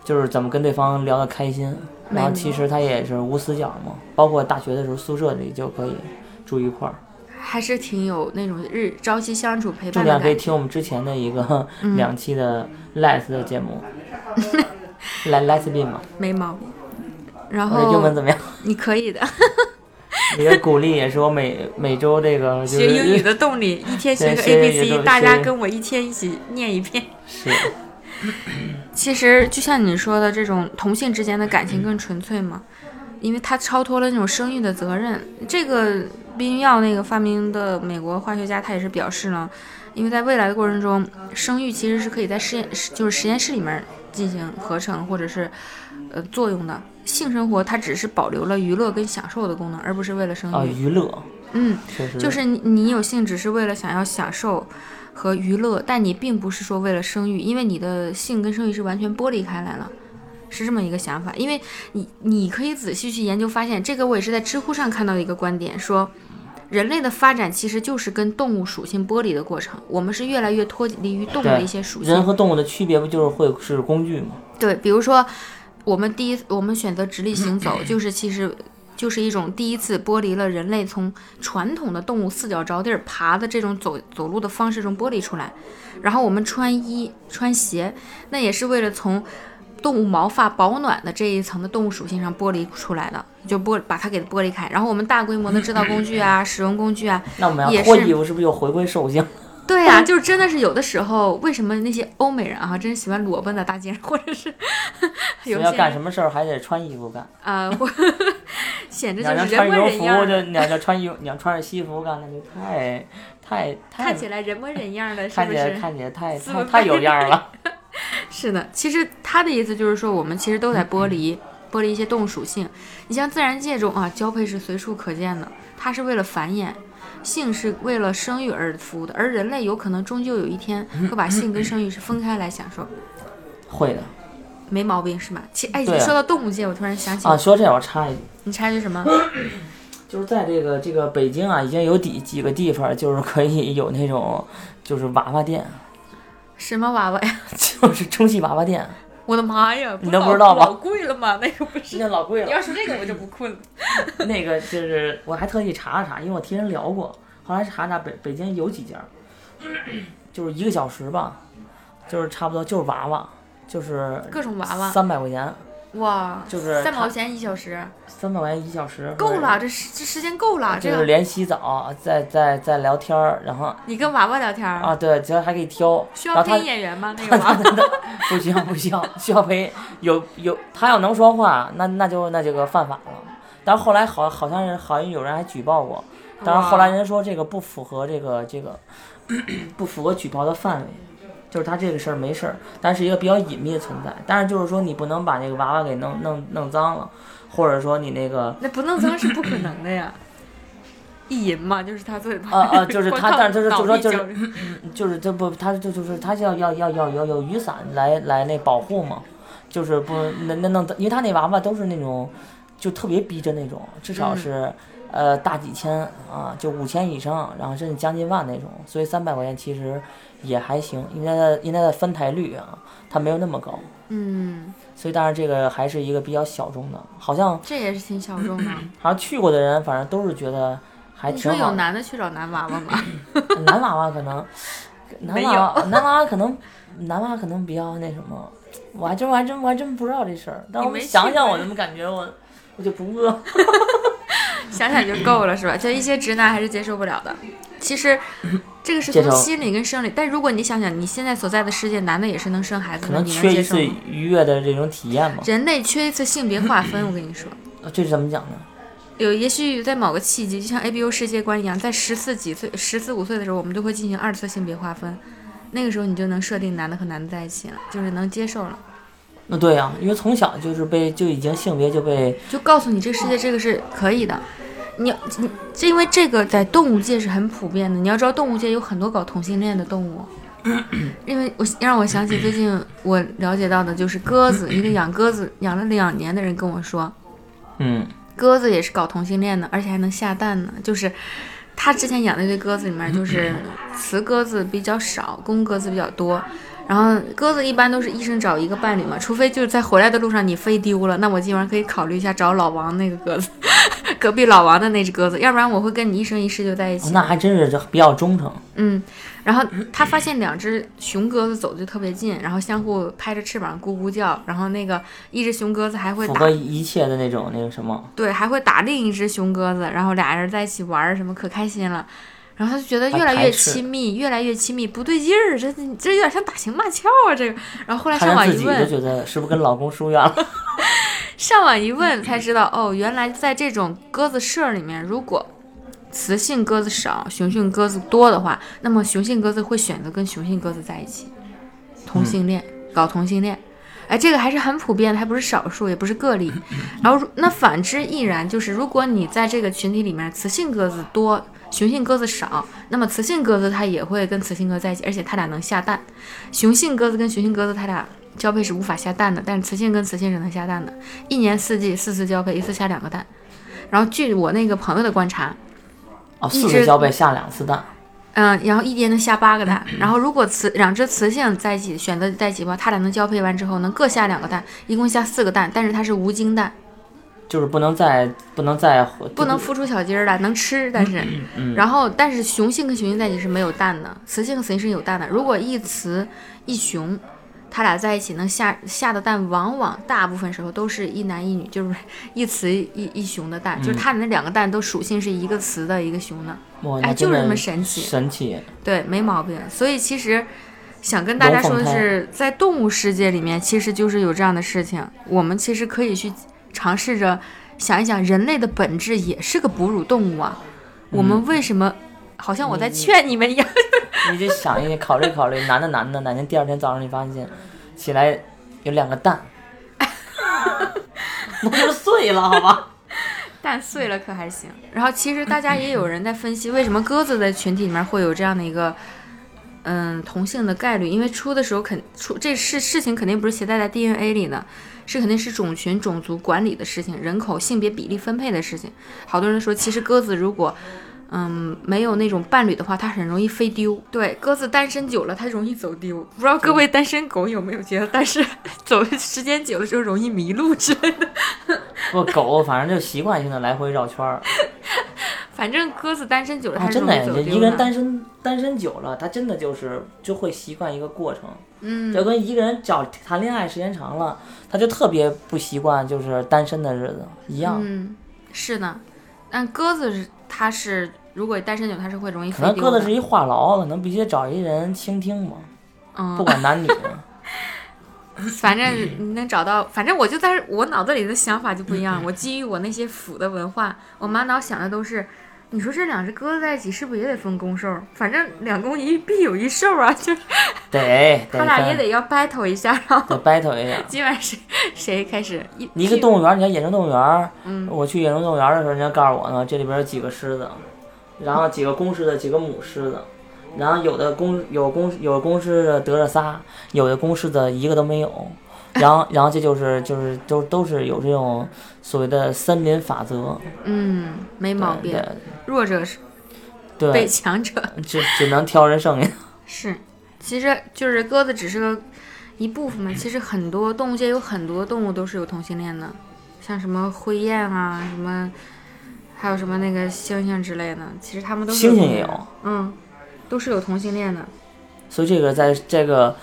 [SPEAKER 1] 就是怎么跟对方聊得开心，然后其实她也是无死角嘛。包括大学的时候宿舍里就可以住一块儿。
[SPEAKER 2] 还是挺有那种日朝夕相处陪伴的感觉。
[SPEAKER 1] 点可以听我们之前的一个
[SPEAKER 2] 嗯
[SPEAKER 1] 两期的 Les 的节目，来 Lesbian 嘛，
[SPEAKER 2] 没毛病。然
[SPEAKER 1] 后英文怎么样？
[SPEAKER 2] 你可以的，
[SPEAKER 1] 你的鼓励也是我每每周这个就是
[SPEAKER 2] 学英语的动力，一天学个 A B C，大家跟我一天一起念一遍。
[SPEAKER 1] 是
[SPEAKER 2] 其实就像你说的，这种同性之间的感情更纯粹嘛，因为它超脱了那种生育的责任。这个避孕药那个发明的美国化学家，他也是表示呢，因为在未来的过程中，生育其实是可以在实验室，就是实验室里面进行合成或者是呃作用的。性生活它只是保留了娱乐跟享受的功能，而不是为了生
[SPEAKER 1] 啊，
[SPEAKER 2] 育。
[SPEAKER 1] 娱乐
[SPEAKER 2] 嗯，就是你你有性只是为了想要享受和娱乐，但你并不是说为了生育，因为你的性跟生育是完全剥离开来了，是这么一个想法。因为你你可以仔细去研究，发现这个我也是在知乎上看到的一个观点，说人类的发展其实就是跟动物属性剥离的过程，我们是越来越脱离于动物的一些属性
[SPEAKER 1] 人。和动物的区别不就是会是工具吗？
[SPEAKER 2] 对，比如说我们第一我们选择直立行走，就是其实就是一种第一次剥离了人类从传统的动物四脚着地儿爬的这种走走路的方式中剥离出来。然后我们穿衣穿鞋，那也是为了从动物毛发保暖的这一层的动物属性上剥离出来的，就剥把它给剥离开。然后我们大规模的制造工具啊，使用工具啊，
[SPEAKER 1] 那我们要脱衣服，是不是又回归兽性？
[SPEAKER 2] 对呀、就是真的是有的时候，为什么那些欧美人啊，真喜欢裸奔在大街上，或者是有
[SPEAKER 1] 要
[SPEAKER 2] 些人
[SPEAKER 1] 干什么事儿还得穿衣服干。
[SPEAKER 2] 啊，或 显
[SPEAKER 1] 你
[SPEAKER 2] 着就是人模人样
[SPEAKER 1] 服，就
[SPEAKER 2] 儿，
[SPEAKER 1] 你 要穿衣服，你要穿着西服干，那就太太太
[SPEAKER 2] 看起来人模人样儿的，是
[SPEAKER 1] 看起来
[SPEAKER 2] 不是？
[SPEAKER 1] 看起来太太太有样儿了。
[SPEAKER 2] 是的，其实他的意思就是说，我们其实都在剥离剥离一些动物属性。你像自然界中啊，交配是随处可见的，它是为了繁衍。性是为了生育而服务的，而人类有可能终究有一天会把性跟生育是分开来享受，
[SPEAKER 1] 会的
[SPEAKER 2] 没毛病是吗？其哎，说到动物界，我突然想起，
[SPEAKER 1] 啊，说这我插一句，
[SPEAKER 2] 你插一句什么？
[SPEAKER 1] 就是在这个这个北京啊，已经有几几个地方就是可以有那种就是娃娃店，
[SPEAKER 2] 什么娃娃呀？
[SPEAKER 1] 就是充气娃娃店，
[SPEAKER 2] 我的妈呀！
[SPEAKER 1] 你都不知道吗
[SPEAKER 2] 老贵了吗？那个不是。
[SPEAKER 1] 那老贵了。
[SPEAKER 2] 你要说这个，我就不困了。
[SPEAKER 1] 那个就是我还特意查了查，因为我听人聊过，后来查查北北京有几家，就是一个小时吧，就是差不多就是娃娃，就是
[SPEAKER 2] 各种娃娃，
[SPEAKER 1] 三百块钱，
[SPEAKER 2] 哇，
[SPEAKER 1] 就是
[SPEAKER 2] 三毛钱一小时，
[SPEAKER 1] 三百块钱一小时，
[SPEAKER 2] 够了，这时这时间够了。这个
[SPEAKER 1] 就是连洗澡，再再再聊天儿，然后
[SPEAKER 2] 你跟娃娃聊天儿
[SPEAKER 1] 啊，对，只要还可以挑，
[SPEAKER 2] 需要配演员吗？那个娃娃
[SPEAKER 1] 不需要不需要，需要配有有他要能说话，那那就那就个犯法了。但是后来好好像是好像有人还举报过，但是后来人说这个不符合这个这个 不符合举报的范围，就是他这个事儿没事儿，但是一个比较隐秘的存在。但是就是说你不能把那个娃娃给弄弄弄脏了，或者说你那个
[SPEAKER 2] 那不弄脏是不可能的呀。意淫嘛，就是他最
[SPEAKER 1] 啊啊就是他但是就是就说就是就是这不，他就就是他要要要要要有雨伞来来那保护嘛，就是不那那弄，因为他那娃娃都是那种就特别逼真那种，至少
[SPEAKER 2] 嗯
[SPEAKER 1] 是呃大几千啊，就五千以上，然后甚至将近万那种，所以三百块钱其实也还行，因为它的因为它的翻台率啊，它没有那么高，
[SPEAKER 2] 嗯，
[SPEAKER 1] 所以当然这个还是一个比较小众的，好像
[SPEAKER 2] 这也是挺小众的。
[SPEAKER 1] 好像去过的人，反正都是觉得还挺
[SPEAKER 2] 你说有。男的去找男娃娃吗？
[SPEAKER 1] 男娃娃可能，男娃娃男娃娃可能男娃娃可能比较那什么，我还真我还真我还真不知道这事儿，但我
[SPEAKER 2] 你没
[SPEAKER 1] 想想我怎么感觉我我就不饿。
[SPEAKER 2] 想想就够了，是吧？就一些直男还是接受不了的。其实，这个是从心理跟生理，但如果你想想，你现在所在的世界，男的也是能生孩子的，
[SPEAKER 1] 可能
[SPEAKER 2] 你能
[SPEAKER 1] 缺一次
[SPEAKER 2] 接受吗？
[SPEAKER 1] 愉悦的这种体验吧。
[SPEAKER 2] 人类缺一次性别划分，我跟你说，
[SPEAKER 1] 这是怎么讲呢？
[SPEAKER 2] 有也许在某个契机，就像 ABO 世界观一样，在十四几岁、十四五岁的时候，我们就会进行二次性别划分，那个时候你就能设定男的和男的在一起了，就是能接受了，
[SPEAKER 1] 那对呀、因为从小就是被就已经性别就被
[SPEAKER 2] 就告诉你这个世界这个是可以的。你要你这因为这个在动物界是很普遍的，你要知道动物界有很多搞同性恋的动物。因为我让我想起最近我了解到的就是鸽子，一个养鸽子养了两年的人跟我说，
[SPEAKER 1] 嗯
[SPEAKER 2] 鸽子也是搞同性恋的，而且还能下蛋呢。就是他之前养那堆鸽子里面，就是雌鸽子比较少，公鸽子比较多。然后鸽子一般都是一生找一个伴侣嘛，除非就是在回来的路上你飞丢了，那我今晚可以考虑一下找老王那个鸽子，隔壁老王的那只鸽子，要不然我会跟你一生一世就在一起。
[SPEAKER 1] 哦那还真是比较忠诚。
[SPEAKER 2] 嗯，然后他发现两只雄鸽子走的就特别近，然后相互拍着翅膀咕咕叫，然后那个一只雄鸽子还会打
[SPEAKER 1] 符合一切的那种那个什么，
[SPEAKER 2] 对，还会打另一只雄鸽子，然后俩人在一起玩儿，什么可开心了。然后他就觉得越来越亲密，越来越亲密，不对劲儿，这这有点像打情骂俏啊，这个。然后后来上网一问，
[SPEAKER 1] 觉得是不是跟老公疏远了？
[SPEAKER 2] 上网一问才知道，哦，原来在这种鸽子社里面，如果雌性鸽子少，雄性鸽子多的话，那么雄性鸽子会选择跟雄性鸽子在一起，同性恋，搞同性恋。哎，这个还是很普遍的，还不是少数，也不是个例。然后那反之亦然，就是如果你在这个群体里面，雌性鸽子多，雄性鸽子少，那么雌性鸽子它也会跟雌性鸽子在一起，而且它俩能下蛋。雄性鸽子跟雄性鸽子它俩交配是无法下蛋的，但是雌性跟雌性是能下蛋的。一年四季四次交配，一次下两个蛋。然后据我那个朋友的观察，
[SPEAKER 1] 哦，四次交配下两次蛋，
[SPEAKER 2] 嗯，然后一年能下八个蛋。然后如果雌两只雌性在一起选择在一起的话，它俩能交配完之后能各下两个蛋，一共下四个蛋，但是它是无精蛋，
[SPEAKER 1] 就是不能再不能再
[SPEAKER 2] 不能孵出小鸡儿来，能吃，但是。
[SPEAKER 1] 嗯
[SPEAKER 2] 然后，但是雄性跟雄性在一起是没有蛋的，雌性和雌性是有蛋的。如果一雌一雄，它俩在一起能下下的蛋，往往大部分时候都是一男一女，就是一雌一一雄的蛋，就是它的那两个蛋都属性是一个雌的，一个雄的。
[SPEAKER 1] 哇，
[SPEAKER 2] 哎，就是这么神奇。
[SPEAKER 1] 神奇。
[SPEAKER 2] 对，没毛病。所以其实想跟大家说的是，在动物世界里面，其实就是有这样的事情。我们其实可以去尝试着想一想，人类的本质也是个哺乳动物啊。我们为什么好像我在劝你们一样？
[SPEAKER 1] 你得想一考虑考虑，男的男的，哪天第二天早上你发现起来有两个蛋，那就是碎了，好吧？
[SPEAKER 2] 蛋碎了可还行。然后其实大家也有人在分析，为什么鸽子在群体里面会有这样的一个。嗯，同性的概率，因为出的时候肯出这事事情肯定不是携带在 DNA 里的，是肯定是种群种族管理的事情，人口性别比例分配的事情。好多人说，其实鸽子如果嗯没有那种伴侣的话，它很容易飞丢。对，鸽子单身久了，它容易走丢。不知道各位单身狗有没有觉得，但是 走时间久了之后容易迷路之类的。
[SPEAKER 1] 不，狗反正就习惯性的来回绕圈儿。
[SPEAKER 2] 反正鸽子单身久了，
[SPEAKER 1] 啊，
[SPEAKER 2] 它
[SPEAKER 1] 真的一个人。单身单身久了，他真的就是就会习惯一个过程。
[SPEAKER 2] 嗯，
[SPEAKER 1] 就跟一个人找谈恋爱时间长了，他就特别不习惯就是单身的日子一样。
[SPEAKER 2] 嗯，是呢，但鸽子是它是如果单身久，它是会容易
[SPEAKER 1] 可。能鸽子是一话痨，可能必须得找一人倾听嘛，
[SPEAKER 2] 嗯，
[SPEAKER 1] 不管男女。
[SPEAKER 2] 反正你能找到，反正我就在我脑子里的想法就不一样。我基于我那些腐的文化，我满脑想的都是，你说这两只鸽子在一起是不是也得分公兽？反正两公一必有一兽啊，就是
[SPEAKER 1] 得得
[SPEAKER 2] 他俩也得要 battle 一下，然后
[SPEAKER 1] 得 battle 一下。
[SPEAKER 2] 今晚谁谁开始一
[SPEAKER 1] 你一个动物园，你看野生动物园，
[SPEAKER 2] 嗯
[SPEAKER 1] 我去野生动物园的时候，人家告诉我呢，这里边有几个狮子，然后几个公狮子，几个母狮子，然后有的公有公有公狮子得了仨，有的公狮子一个都没有，然后然后这就是就是都都是有这种所谓的三民法则，
[SPEAKER 2] 嗯，没毛病。
[SPEAKER 1] 对
[SPEAKER 2] 弱者是被强者
[SPEAKER 1] 只只能挑人剩下。
[SPEAKER 2] 是，其实就是鸽子只是个一部分嘛。其实很多动物界有很多动物都是有同性恋的，像什么灰雁啊，什么还有什么那个猩猩之类的，其实它们都是
[SPEAKER 1] 猩猩也有，
[SPEAKER 2] 嗯，都是有同性恋的。
[SPEAKER 1] 所以这个在这个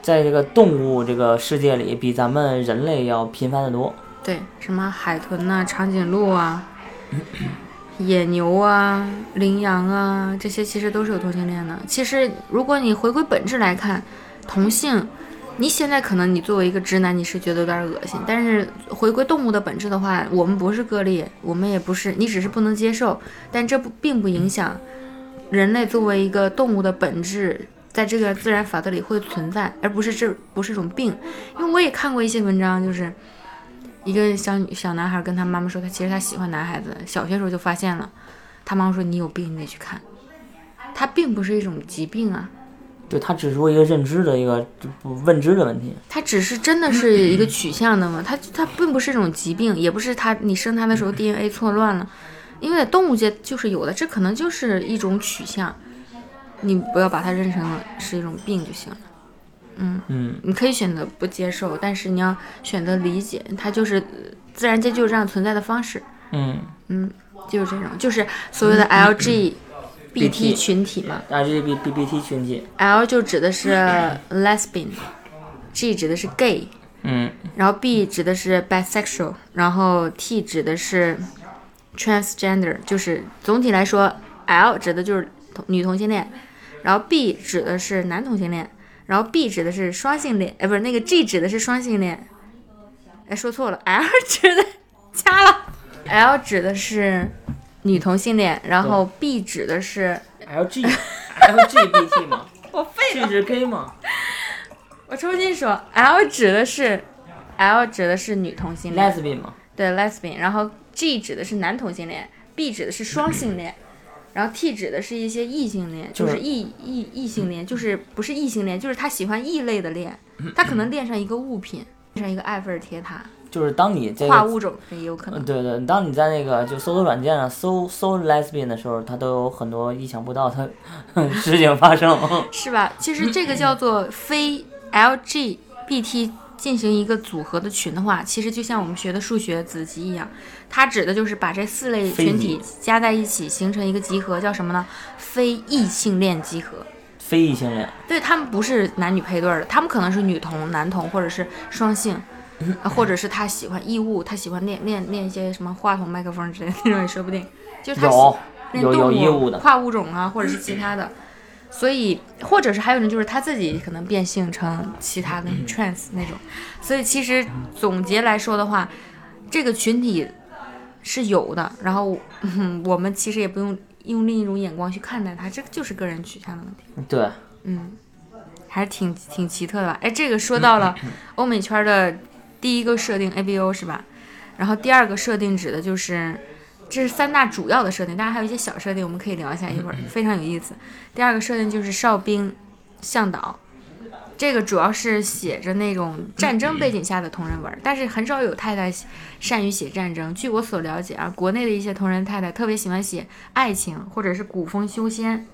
[SPEAKER 1] 在这个动物这个世界里，比咱们人类要频繁的多。
[SPEAKER 2] 对，什么海豚呐、长颈鹿啊、野牛啊、羚羊啊，这些其实都是有同性恋的。其实，如果你回归本质来看，同性，你现在可能你作为一个直男，你是觉得有点恶心，但是回归动物的本质的话，我们不是个例，我们也不是，你只是不能接受，但这不并不影响人类作为一个动物的本质。在这个自然法则里会存在，而不是这不是一种病，因为我也看过一些文章，就是一个小女小男孩跟他妈妈说，他其实他喜欢男孩子，小学时候就发现了。他妈妈说你有病，你得去看。他并不是一种疾病啊，
[SPEAKER 1] 对，他只是说一个认知的一个不问知的问题。
[SPEAKER 2] 他只是真的是一个取向的嘛，他他并不是一种疾病，也不是他你生他的时候 DNA 错乱了，因为在动物界就是有的，这可能就是一种取向，你不要把它认成是一种病就行了。嗯，
[SPEAKER 1] 嗯，
[SPEAKER 2] 你可以选择不接受，但是你要选择理解，它就是呃自然界就是这样存在的方式。
[SPEAKER 1] 嗯。
[SPEAKER 2] 嗯，就是这种，就是所谓的 LGBT 群体嘛。
[SPEAKER 1] ，LGBT 群体
[SPEAKER 2] ，L 就指的是 lesbian，G 指的是 gay，
[SPEAKER 1] 嗯。
[SPEAKER 2] 然后 B 指的是 bisexual，然后 T 指的是 transgender，就是总体来说，L 指的就是同女同性恋，然后 B 指的是男同性恋，然后 B 指的是双性恋，哎，不是那个 G 指的是双性恋，哎，说错了，L 指的掐了，L 指的是女同性恋，然后 B 指的是
[SPEAKER 1] LG LGBT 嘛
[SPEAKER 2] 我废
[SPEAKER 1] ，G 是 gay 嘛，
[SPEAKER 2] 我重新说，L 指的是 L 指的是女同性恋
[SPEAKER 1] ，lesbian 嘛，
[SPEAKER 2] 对 lesbian，然后 G 指的是男同性恋，B 指的是双性恋，然后 T 指的是一些异性恋，就
[SPEAKER 1] 就是是
[SPEAKER 2] 异异异性恋，就是不是异性恋，就是他喜欢异类的恋，他可能恋上一个物品，恋上一个埃菲尔铁塔，
[SPEAKER 1] 就是当你这个。
[SPEAKER 2] 跨物种也有可
[SPEAKER 1] 嗯，
[SPEAKER 2] 能。
[SPEAKER 1] 对对，当你在那个就搜索软件上搜搜 lesbian 的时候，它都有很多意想不到的 事情发生。
[SPEAKER 2] 是吧？其实这个叫做非 LGBT 进行一个组合的群的话，其实就像我们学的数学子集一样，它指的就是把这四类群体加在一起形成一个集合，叫什么呢？非异性恋集合。
[SPEAKER 1] 非异性恋，
[SPEAKER 2] 对他们不是男女配对儿的，他们可能是女同、男同，或者是双性，呃 或者是他喜欢异物，他喜欢练练练一些什么话筒、麦克风之类的那种也说不定。就是他喜
[SPEAKER 1] 有有
[SPEAKER 2] 练动物
[SPEAKER 1] 的，
[SPEAKER 2] 跨物种啊，或者是其他的。所以，或者是还有人就是他自己可能变性成其他的 trans 那种。所以其实总结来说的话，这个群体是有的。然后，嗯，我们其实也不用用另一种眼光去看待它，这个就是个人取向的问题。
[SPEAKER 1] 对，
[SPEAKER 2] 嗯，还是挺挺奇特的吧？哎，这个说到了欧美圈的第一个设定 ABO 是吧？然后第二个设定指的就是，这是三大主要的设定，当然还有一些小设定，我们可以聊一下，一会儿非常有意思。第二个设定就是哨兵向导，这个主要是写着那种战争背景下的同人文，但是很少有太太善于写战争。据我所了解啊，国内的一些同人太太特别喜欢写爱情，或者是古风修仙，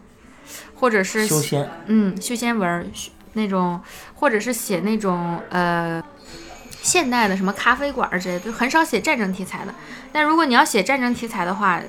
[SPEAKER 2] 或者是
[SPEAKER 1] 修仙，
[SPEAKER 2] 嗯，修仙文儿那种，或者是写那种呃现代的什么咖啡馆儿之类的，就很少写战争题材的。但如果你要写战争题材的话，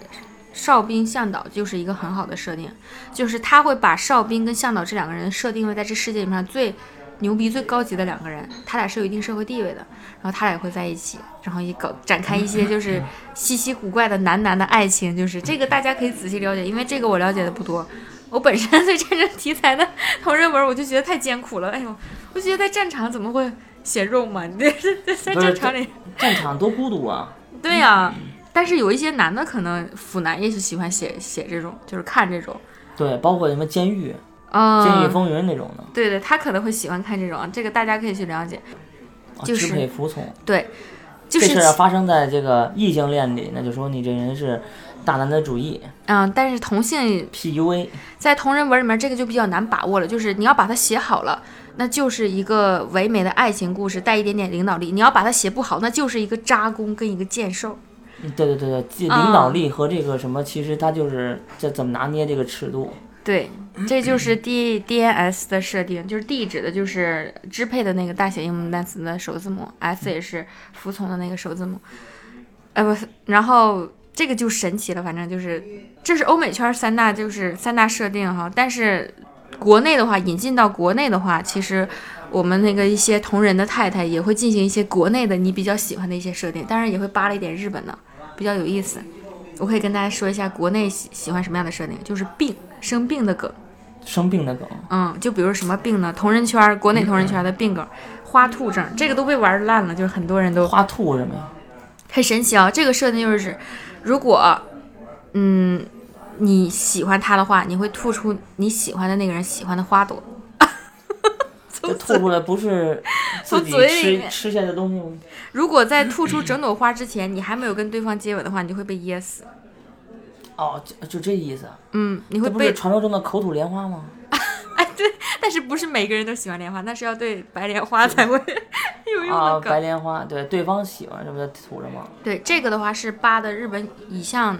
[SPEAKER 2] 哨兵向导就是一个很好的设定，就是他会把哨兵跟向导这两个人设定为在这世界里面最牛逼、最高级的两个人，他俩是有一定社会地位的，然后他俩也会在一起，然后也搞展开一些就是稀奇古怪的男男的爱情，就是这个大家可以仔细了解，因为这个我了解的不多。我本身对战争题材的同人文，我就觉得太艰苦了。哎呦，我觉得在战场怎么会写肉嘛？你这这在
[SPEAKER 1] 不是
[SPEAKER 2] 战场里，
[SPEAKER 1] 战场多孤独啊！
[SPEAKER 2] 对呀、但是有一些男的可能腐男也是喜欢写写这种，就是看这种。
[SPEAKER 1] 对，包括什么监狱、
[SPEAKER 2] 嗯，
[SPEAKER 1] 监狱风云那种的，
[SPEAKER 2] 对对，他可能会喜欢看这种，这个大家可以去了解。
[SPEAKER 1] 啊
[SPEAKER 2] 就是
[SPEAKER 1] 支配服从。
[SPEAKER 2] 对，就是
[SPEAKER 1] 这事要发生在这个异性恋里，那就说你这人是大男子主义
[SPEAKER 2] 嗯，但是同性
[SPEAKER 1] ，PUA。
[SPEAKER 2] 在同人文里面，这个就比较难把握了，就是你要把它写好了，那就是一个唯美的爱情故事，带一点点领导力。你要把它写不好，那就是一个渣攻跟一个剑兽。
[SPEAKER 1] 嗯对对对对，领导力和这个什么，其实它就是这怎么拿捏这个尺度。
[SPEAKER 2] 对，这就是 D DNS 的设定，就是 D 指的就是支配的那个大写英文单词的首字母，S 也是服从的那个首字母。呃不，然后这个就神奇了，反正就是这是欧美圈三大就是三大设定哈，但是国内的话引进到国内的话，其实我们那个一些同人的太太也会进行一些国内的你比较喜欢的一些设定，当然也会扒了一点日本的，比较有意思。我可以跟大家说一下国内喜喜欢什么样的设定，就是病生病的梗。
[SPEAKER 1] 生病的梗，
[SPEAKER 2] 嗯，就比如什么病呢？同人圈儿，国内同人圈儿的病梗，花兔症，这个都被玩烂了，就是很多人都
[SPEAKER 1] 花兔什么呀？
[SPEAKER 2] 很神奇啊。这个设定就是，如果嗯你喜欢他的话，你会吐出你喜欢的那个人喜欢的花朵。
[SPEAKER 1] 就吐出来不是
[SPEAKER 2] 从嘴里
[SPEAKER 1] 吃下的东西吗？
[SPEAKER 2] 如果在吐出整朵花之前，你还没有跟对方接吻的话，你就会被噎死。
[SPEAKER 1] 哦，就就这意思。
[SPEAKER 2] 嗯，你会被
[SPEAKER 1] 传说中的口吐莲花吗？
[SPEAKER 2] 哎对，但是不是每个人都喜欢莲花，那是要对白莲花才会 有用
[SPEAKER 1] 啊，
[SPEAKER 2] 的梗。
[SPEAKER 1] 白莲花，对，对方喜欢，这不就吐着吗？
[SPEAKER 2] 对，这个的话是八的日本乙向，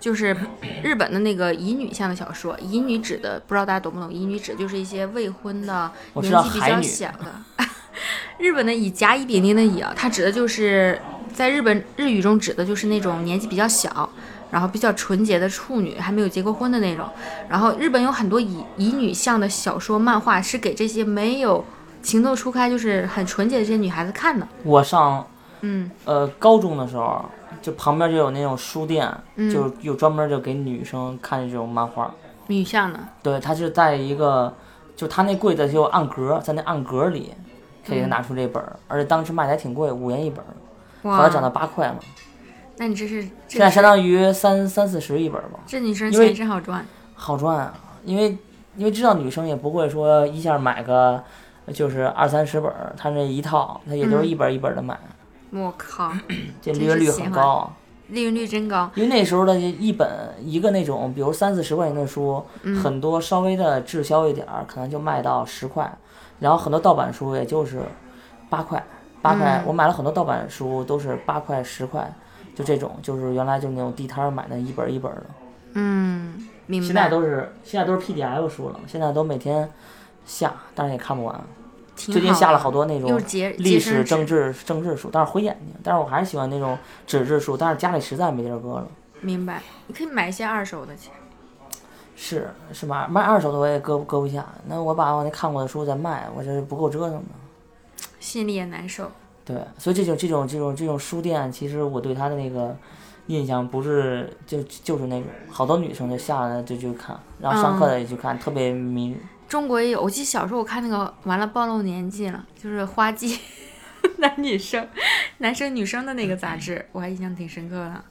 [SPEAKER 2] 就是日本的那个乙女向的小说。乙女指的不知道大家懂不懂？乙女指就是一些未婚的、年纪比较小的。日本的乙甲乙丙丁的乙啊，它指的就是在日本日语中指的就是那种年纪比较小，然后比较纯洁的处女，还没有结过婚的那种。然后日本有很多乙乙女向的小说、漫画，是给这些没有情窦初开，就是很纯洁的这些女孩子看的。
[SPEAKER 1] 我上
[SPEAKER 2] 嗯
[SPEAKER 1] 呃高中的时候，就旁边就有那种书店，
[SPEAKER 2] 嗯，
[SPEAKER 1] 就有专门就给女生看这种漫画。
[SPEAKER 2] 女向的。
[SPEAKER 1] 对，它是在一个，就它那柜子就有暗格，在那暗格里可以拿出这本儿，而且当时卖的还挺贵，五元一本儿，后来涨到八块嘛，
[SPEAKER 2] 那你这是
[SPEAKER 1] 现在相当于三三四十一本儿吧，
[SPEAKER 2] 这女生钱真好赚。
[SPEAKER 1] 好赚啊，因为因为知道女生也不会说一下买个就是二三十本儿，它那一套她也就是一本儿一本儿的买，
[SPEAKER 2] 我靠，
[SPEAKER 1] 这利润率很高。
[SPEAKER 2] 利润率真高。
[SPEAKER 1] 因为那时候的一本一个那种，比如三四十块钱的书，
[SPEAKER 2] 嗯
[SPEAKER 1] 很多稍微的滞销一点儿，可能就卖到十块，然后很多盗版书也就是八块，八块、
[SPEAKER 2] 嗯
[SPEAKER 1] 我买了很多盗版书都是八块十块，就这种，就是原来就那种地摊儿买的一本儿一本儿的，
[SPEAKER 2] 嗯，明白。
[SPEAKER 1] 现在都是现在都是 PDF 书了，现在都每天下，但是也看不完。
[SPEAKER 2] 挺
[SPEAKER 1] 最近下了好
[SPEAKER 2] 多
[SPEAKER 1] 多那种历史、政
[SPEAKER 2] 治，
[SPEAKER 1] 政治书，但是毁眼睛。但是我还是喜欢那种纸质书，但是家里实在没地儿搁了。
[SPEAKER 2] 明白。你可以买一些二手的，去
[SPEAKER 1] 是是买卖二手的我也搁搁不下，那我把我那看过的书再卖，我这不够折腾的。
[SPEAKER 2] 心里也难受。
[SPEAKER 1] 对，所以这种这种这种这种书店，其实我对它的那个印象不是就就是那种好多女生就下来就去看，然后上课的也去看，特别迷。
[SPEAKER 2] 中国也有，我记得小时候我看那个，完了暴露年纪了，就是花季 男女生、男生女生的那个杂志，我还印象挺深刻的。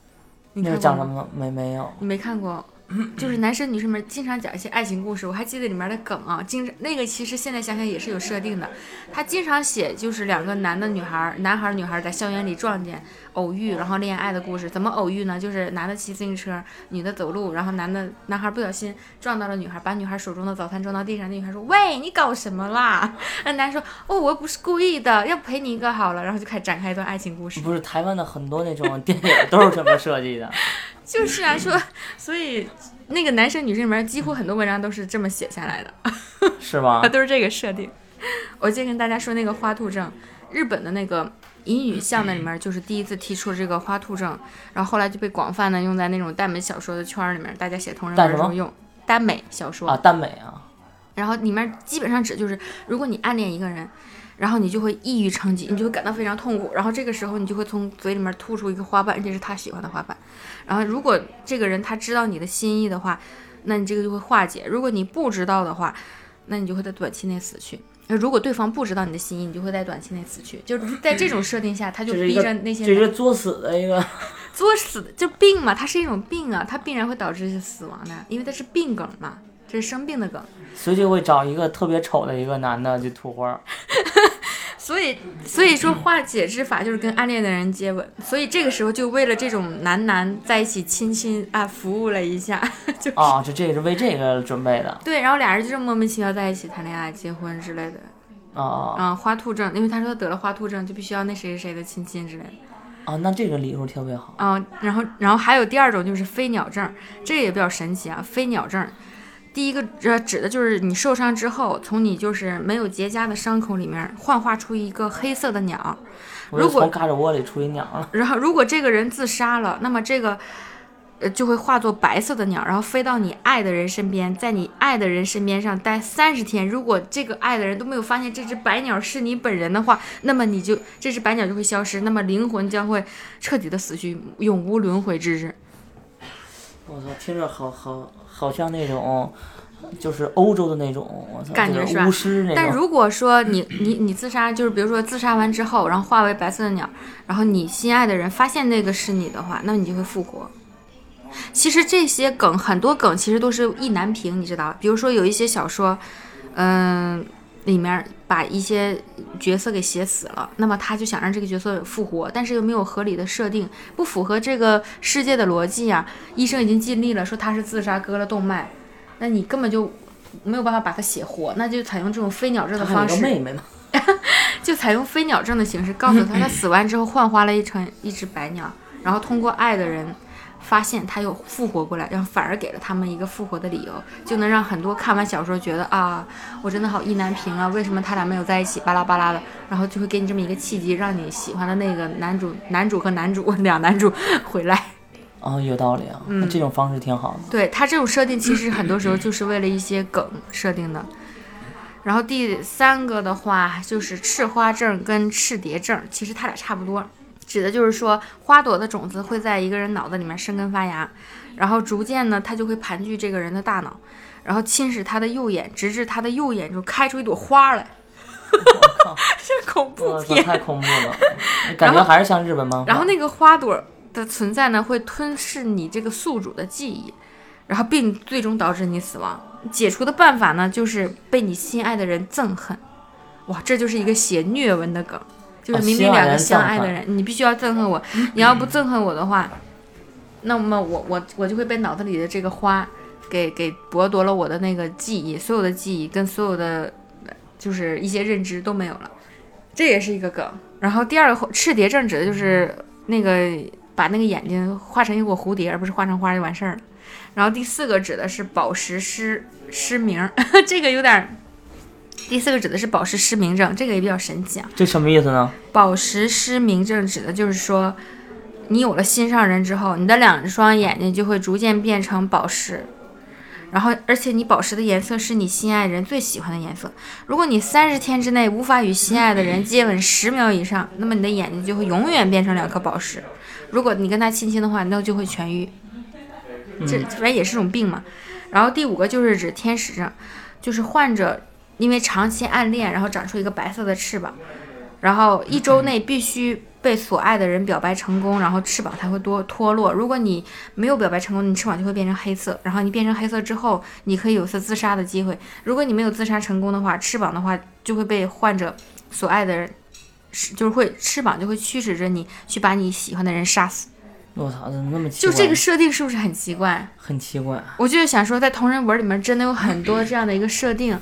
[SPEAKER 2] 你
[SPEAKER 1] 那
[SPEAKER 2] 看过吗
[SPEAKER 1] 是讲什么？没没有。
[SPEAKER 2] 你没看过？就是男生女生们经常讲一些爱情故事，我还记得里面的梗啊，经常那个其实现在想想也是有设定的。他经常写就是两个男的女孩儿，男孩儿女孩儿在校园里撞见、偶遇，然后恋爱的故事。怎么偶遇呢？就是男的骑自行车，女的走路，然后男的男孩儿不小心撞到了女孩儿，把女孩儿手中的早餐撞到地上。那女孩说：“喂，你搞什么啦？”那男说：“哦，我又不是故意的，要不陪你一个好了。”然后就开始展开一段爱情故事。
[SPEAKER 1] 不是台湾的很多那种电影都是这么设计的。
[SPEAKER 2] 就是啊，说，所以那个男生女生里面几乎很多文章都是这么写下来的。
[SPEAKER 1] 是吗？
[SPEAKER 2] 它，？都是这个设定。我今天跟大家说那个花兔症，日本的那个乙女向的里面就是第一次提出这个花兔症，然后后来就被广泛的用在那种耽美小说的圈儿里面，大家写同人文的时候用耽美小说。
[SPEAKER 1] 啊，耽美啊，
[SPEAKER 2] 然后里面基本上指就是，如果你暗恋一个人，然后你就会抑郁成疾，你就会感到非常痛苦，然后这个时候你就会从嘴里面吐出一个花瓣，而且是他喜欢的花瓣。然后如果这个人他知道你的心意的话，那你这个就会化解；如果你不知道的话，那你就会在短期内死去。呃如果对方不知道你的心意，你就会在短期内死去。就是在这种设定下，他就逼着那些
[SPEAKER 1] 这是作死的一个。
[SPEAKER 2] 作死的，就病嘛，它是一种病啊，它必然会导致死亡的，因为它是病梗嘛，这是生病的梗。
[SPEAKER 1] 所以就会找一个特别丑的一个男的就吐花儿。
[SPEAKER 2] 所以，所以说化解之法就是跟暗恋的人接吻。所以这个时候就为了这种男男在一起亲亲啊，服务了一下，就
[SPEAKER 1] 啊，就这个是为这个准备的。
[SPEAKER 2] 对，然后俩人就这么莫名其妙在一起谈恋爱、结婚之类的，
[SPEAKER 1] 啊啊
[SPEAKER 2] 嗯，花兔症，因为他说他得了花兔症，就必须要那谁谁谁的亲亲之类的。
[SPEAKER 1] 啊！那这个理由特别好。
[SPEAKER 2] 嗯，然后然后还有第二种就是飞鸟症，这个也比较神奇啊。飞鸟症，第一个呃指的就是你受伤之后，从你就是没有结痂的伤口里面幻化出一个黑色的鸟，如果
[SPEAKER 1] 从嘎吱窝里出一鸟了。
[SPEAKER 2] 然后如果这个人自杀了，那么这个。呃，就会化作白色的鸟，然后飞到你爱的人身边，在你爱的人身边上待三十天。如果这个爱的人都没有发现这只白鸟是你本人的话，那么你就这只白鸟就会消失，那么灵魂将会彻底的死去，永无轮回之日。
[SPEAKER 1] 我操，听着好好好像那种，就是欧洲的那种，我操，
[SPEAKER 2] 感觉是吧
[SPEAKER 1] 巫师那种。
[SPEAKER 2] 但如果说你你你自杀，就是比如说自杀完之后，然后化为白色的鸟，然后你心爱的人发现那个是你的话，那你就会复活。其实这些梗很多梗其实都是意难平，你知道？比如说有一些小说，嗯、里面把一些角色给写死了，那么他就想让这个角色复活，但是又没有合理的设定，不符合这个世界的逻辑啊。医生已经尽力了，说他是自杀割了动脉，那你根本就没有办法把他写活，那就采用这种飞鸟症的方式，
[SPEAKER 1] 妹妹嘛。
[SPEAKER 2] 就采用飞鸟症的形式，告诉他他死完之后幻化了一成一只白鸟，然后通过爱的人发现他又复活过来，然后反而给了他们一个复活的理由，就能让很多看完小说觉得啊，我真的好意难平啊，为什么他俩没有在一起，巴拉巴拉的，然后就会给你这么一个契机，让你喜欢的那个男主、男主和男主两男主回来。
[SPEAKER 1] 哦，有道理啊，那这种方式挺好的。
[SPEAKER 2] 对他这种设定，其实很多时候就是为了一些梗设定的。然后第三个的话就是赤花症跟赤蝶症，其实他俩差不多，指的就是说花朵的种子会在一个人脑子里面生根发芽，然后逐渐呢，它就会盘踞这个人的大脑，然后侵蚀他的右眼，直至他的右眼就开出一朵花来。
[SPEAKER 1] 我靠，
[SPEAKER 2] 这恐怖片。
[SPEAKER 1] 太恐怖了，感觉还是像日本漫画。
[SPEAKER 2] 然后那个花朵的存在呢，会吞噬你这个宿主的记忆，然后并最终导致你死亡。解除的办法呢，就是被你心爱的人憎恨。哇，这就是一个写虐文的梗，就是
[SPEAKER 1] 哦
[SPEAKER 2] 明明两个相爱的人，你必须要憎恨我。你要不憎恨我的话，那么我我我就会被脑子里的这个花给给剥夺了我的那个记忆，所有的记忆跟所有的呃就是一些认知都没有了。这也是一个梗。然后第二个赤蝶症指的就是那个把那个眼睛画成一朵蝴蝶，而不是画成花就完事儿了。然后第四个指的是宝石失失明，这个有点儿。第四个指的是宝石失明症，这个也比较神奇啊。
[SPEAKER 1] 这什么意思呢？
[SPEAKER 2] 宝石失明症指的就是说，你有了心上人之后，你的两双眼睛就会逐渐变成宝石，然后而且你宝石的颜色是你心爱人最喜欢的颜色。如果你三十天之内无法与心爱的人接吻十秒以上，那么你的眼睛就会永远变成两颗宝石。如果你跟他亲亲的话，那就会痊愈。这反正也是种病嘛。然后第五个就是指天使症，就是患者因为长期暗恋，然后长出一个白色的翅膀，然后一周内必须被所爱的人表白成功，然后翅膀才会多脱落。如果你没有表白成功，你翅膀就会变成黑色。然后你变成黑色之后，你可以有次自杀的机会。如果你没有自杀成功的话，翅膀的话就会被患者所爱的人，是就是会翅膀就会驱使着你去把你喜欢的人杀死。
[SPEAKER 1] 我操，怎么那么奇怪？
[SPEAKER 2] 就这个设定是不是很奇怪？
[SPEAKER 1] 很奇怪。
[SPEAKER 2] 我就是想说，在同人文里面真的有很多这样的一个设定，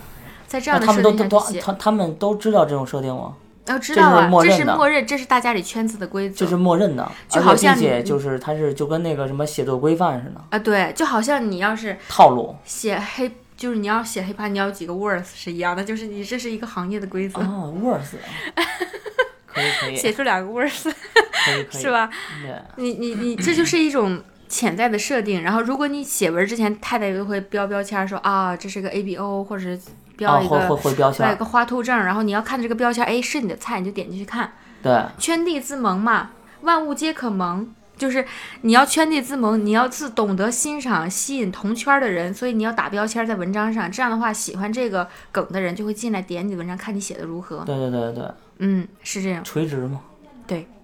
[SPEAKER 2] 在这
[SPEAKER 1] 那
[SPEAKER 2] 样的设
[SPEAKER 1] 他们都。他他们都知道这种设定吗？
[SPEAKER 2] 要知道啊
[SPEAKER 1] 这是，默认的
[SPEAKER 2] 是默认，这是大家里圈子的规则。
[SPEAKER 1] 这是默认的，
[SPEAKER 2] 就好像
[SPEAKER 1] 就是它是就跟那个什么写作规范似的
[SPEAKER 2] 啊，对，就好像你要是
[SPEAKER 1] 套路
[SPEAKER 2] 写黑，就是你要写黑怕，你要有几个 words 是一样的，就是你这是一个行业的规则，
[SPEAKER 1] 啊，words，可以可以
[SPEAKER 2] 写出两个 words
[SPEAKER 1] 可以可以
[SPEAKER 2] 是？吧？
[SPEAKER 1] 对，
[SPEAKER 2] 你你你，这就是一种潜在的设定。然后，如果你写文之前，太太就会标标签说啊，这是个 A B O，或者是标
[SPEAKER 1] 啊，
[SPEAKER 2] 一个、
[SPEAKER 1] 会会会标签
[SPEAKER 2] 一个花兔证。然后你要看这个标签，哎，是你的菜，你就点进去看。
[SPEAKER 1] 对，
[SPEAKER 2] 圈地自萌嘛，万物皆可萌。就是你要圈地自萌，你要自懂得欣赏、吸引同圈的人，所以你要打标签在文章上。这样的话，喜欢这个梗的人就会进来点你的文章，看你写的如何。
[SPEAKER 1] 对对对对，
[SPEAKER 2] 嗯，是这样，
[SPEAKER 1] 垂直嘛，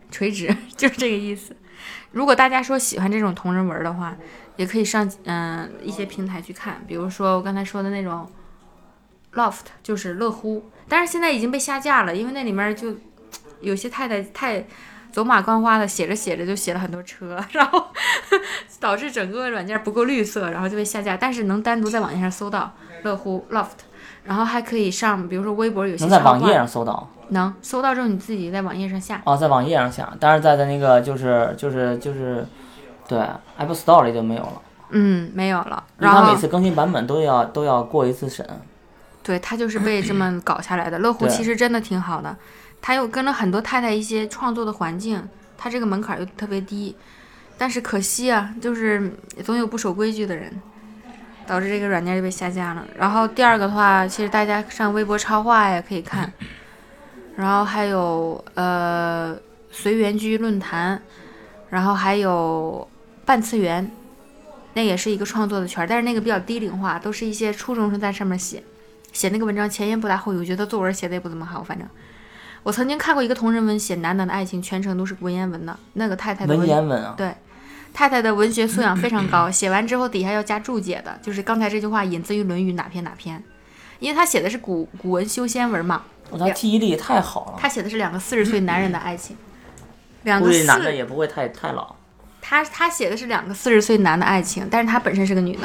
[SPEAKER 2] 垂直 就是这个意思。如果大家说喜欢这种同人文的话，也可以上嗯、一些平台去看，比如说我刚才说的那种 Loft，就是乐乎，但是现在已经被下架了，因为那里面就有些太太太走马观花的写着写着就写了很多车，然后 导致整个软件不够绿色，然后就被下架。但是能单独在网页上搜到乐乎 Loft，然后还可以上，比如说微博有些
[SPEAKER 1] 能在网页上搜到。
[SPEAKER 2] 能搜到之后你自己在网页上下。
[SPEAKER 1] 哦，在网页上下，但是在在那个就是就是就是，对 Apple Store 里就没有了，
[SPEAKER 2] 嗯，没有了。然后
[SPEAKER 1] 每次更新版本都要都要过一次审。
[SPEAKER 2] 对，他就是被这么搞下来的。乐乎其实真的挺好的，他又跟了很多太太一些创作的环境，他这个门槛又特别低。但是可惜啊，就是总有不守规矩的人，导致这个软件就被下架了。然后第二个的话，其实大家上微博超话也可以看，然后还有呃随缘居论坛，然后还有半次元，那也是一个创作的圈儿，但是那个比较低龄化，都是一些初中生在上面写。写那个文章前言不搭后语，我觉得作文写的也不怎么好。反正我曾经看过一个同人文，写男男的爱情，全程都是文言文的。那个太太的
[SPEAKER 1] 文言文啊，对
[SPEAKER 2] 太太的文学素养非常高，写完之后底下要加注解的，就是刚才这句话引自于《论语》哪篇哪篇，因为他写的是古古文修仙文嘛，
[SPEAKER 1] 我他记忆力也太好了，
[SPEAKER 2] 他写的是两个四十岁男人的爱情，两
[SPEAKER 1] 估
[SPEAKER 2] 个
[SPEAKER 1] 计男的
[SPEAKER 2] 四
[SPEAKER 1] 也不会太太老。
[SPEAKER 2] 他他写的是两个四十岁男的爱情，但是他本身是个女的，